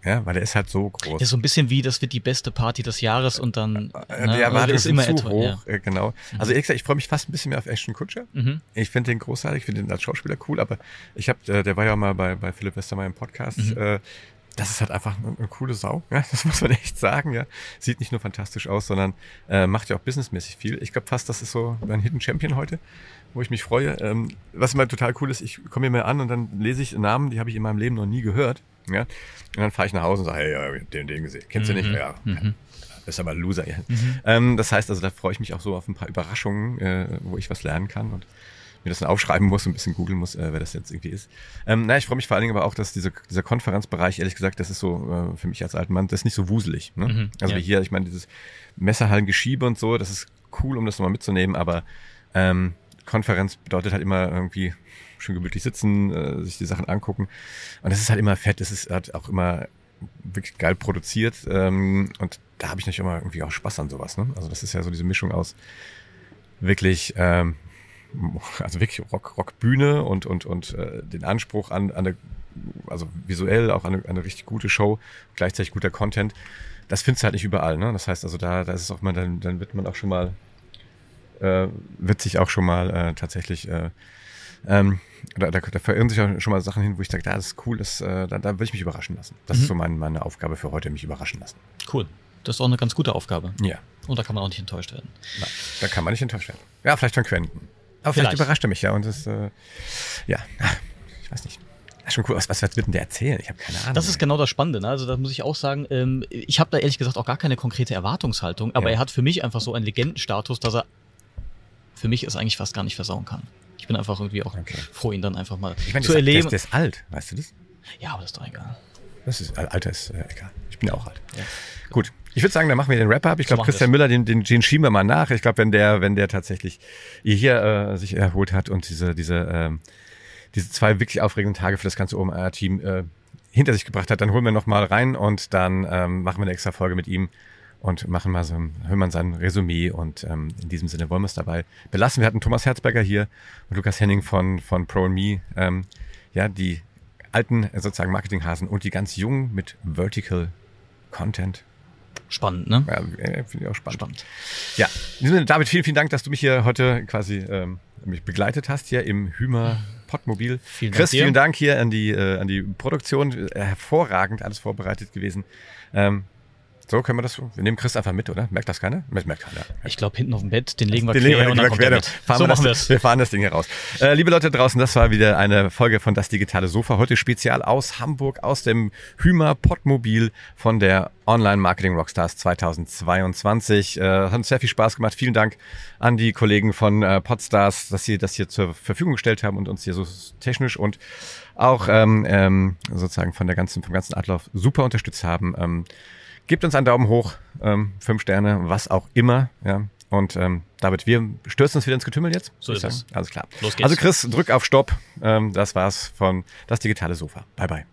Ja, weil er ist halt so groß. Ja, so ein bisschen wie, das wird die beste Party des Jahres und dann. Äh, ne, der Erwartung ist ist immer zu etwa. hoch. Ja. Äh, genau. Also ehrlich gesagt, ich freue mich fast ein bisschen mehr auf Ashton Kutscher. Mhm. Ich finde den großartig, ich finde den als Schauspieler cool, aber ich habe, äh, der war ja mal bei, bei Philipp Westermeier im Podcast. Mhm. Äh, das ist halt einfach eine, eine coole Sau. Ja, das muss man echt sagen. Ja, sieht nicht nur fantastisch aus, sondern äh, macht ja auch businessmäßig viel. Ich glaube fast, das ist so mein Hidden Champion heute, wo ich mich freue. Ähm, was immer total cool ist, ich komme hier mal an und dann lese ich Namen, die habe ich in meinem Leben noch nie gehört. Ja, und dann fahre ich nach Hause und sage, hey, ja, den, den gesehen. Kennst du nicht? Ja. Mhm. Das ist aber ein Loser. Ja. Ähm, das heißt also, da freue ich mich auch so auf ein paar Überraschungen, äh, wo ich was lernen kann und mir das dann aufschreiben muss und ein bisschen googeln muss, äh, wer das jetzt irgendwie ist. Ähm, na, ich freue mich vor allen Dingen aber auch, dass diese, dieser Konferenzbereich, ehrlich gesagt, das ist so äh, für mich als alten Mann, das ist nicht so wuselig. Ne? Mhm, also ja. wie hier, ich meine, dieses Messerhallengeschiebe und so, das ist cool, um das nochmal mitzunehmen, aber ähm, Konferenz bedeutet halt immer irgendwie schön gemütlich sitzen, äh, sich die Sachen angucken. Und das ist halt immer fett, es ist halt auch immer wirklich geil produziert. Ähm, und da habe ich natürlich immer irgendwie auch Spaß an sowas. Ne? Also das ist ja so diese Mischung aus wirklich, ähm, also wirklich Rock, Rockbühne und, und, und äh, den Anspruch an, an eine, also visuell auch an eine, eine richtig gute Show, gleichzeitig guter Content. Das findest du halt nicht überall. Ne? Das heißt also, da, da ist es auch mal, dann, dann wird man auch schon mal, äh, wird sich auch schon mal äh, tatsächlich äh, ähm, da, da, da verirren sich auch schon mal Sachen hin, wo ich sage, da ist cool, das, äh, da, da will ich mich überraschen lassen. Das Mhm. ist so mein, meine Aufgabe für heute, mich überraschen lassen. Cool. Das ist auch eine ganz gute Aufgabe. Ja, Und da kann man auch nicht enttäuscht werden. na, da kann man nicht enttäuscht werden. Ja, vielleicht von Quenten. Aber vielleicht, Vielleicht. überrascht er mich ja und das, äh, ja, ich weiß nicht. Das schon cool. Was, was wird denn der erzählen? Ich habe keine Ahnung. Das ist genau das Spannende. Ne? Also da muss ich auch sagen, ähm, ich habe da ehrlich gesagt auch gar keine konkrete Erwartungshaltung, aber Ja. er hat für mich einfach so einen Legendenstatus, dass er für mich es eigentlich fast gar nicht versauen kann. Ich bin einfach irgendwie auch Okay. froh, ihn dann einfach mal ich meine, zu der, ist- der, erleben. ist- der ist alt, weißt du das? ja, aber das ist doch egal. Das ist, Alter ist äh, egal. Ich bin ja auch alt. Gut. Ich würde sagen, dann machen wir den Wrap-Up. Ich So glaube, Christian wir's. Müller, den, den, den schieben wir mal nach. Ich glaube, wenn der, wenn der tatsächlich hier äh, sich erholt hat und diese, diese, ähm, diese zwei wirklich aufregenden Tage für das ganze OMR-Team äh, hinter sich gebracht hat, dann holen wir noch mal rein und dann ähm, machen wir eine extra Folge mit ihm und machen mal so, hören mal sein Resümee und ähm, in diesem Sinne wollen wir es dabei belassen. Wir hatten Thomas Herzberger hier und Lukas Henning von, von Pro Me, ähm, ja, die alten äh, sozusagen Marketinghasen und die ganz jungen mit Vertical Content. Spannend, ne? Ja, äh, finde ich auch spannend. Spannend. Ja, in diesem Sinne, David, vielen, vielen Dank, dass du mich hier heute quasi ähm, mich begleitet hast hier im Hümer Podmobil. Vielen Dank Chris, dir. vielen Dank hier an die, äh, an die Produktion. Hervorragend alles vorbereitet gewesen. Ähm, so können wir das. Wir nehmen Chris einfach mit, oder? Merkt das keiner? Merkt merkt keiner. Ich glaube, hinten auf dem Bett, den legen wir Den quer legen wir und dann kommt er quer, fahren So wir machen wir das. Wir fahren das Ding hier raus. Äh, liebe Leute draußen, das war wieder eine Folge von Das Digitale Sofa. Heute spezial aus Hamburg, aus dem Hümer Podmobil von der Online Marketing Rockstars 2022. Äh, hat uns sehr viel Spaß gemacht. Vielen Dank an die Kollegen von äh, Podstars, dass sie das hier zur Verfügung gestellt haben und uns hier so technisch und auch ähm, ähm, sozusagen von der ganzen, vom ganzen Ablauf super unterstützt haben. Ähm, Gebt uns einen Daumen hoch, ähm, fünf Sterne, was auch immer. Ja. Und ähm, David, wir stürzen uns wieder ins Getümmel jetzt. So ist sagen. Alles klar. Los geht's. Also Chris, drück auf Stopp. Ähm, das war's von Das Digitale Sofa. Bye bye.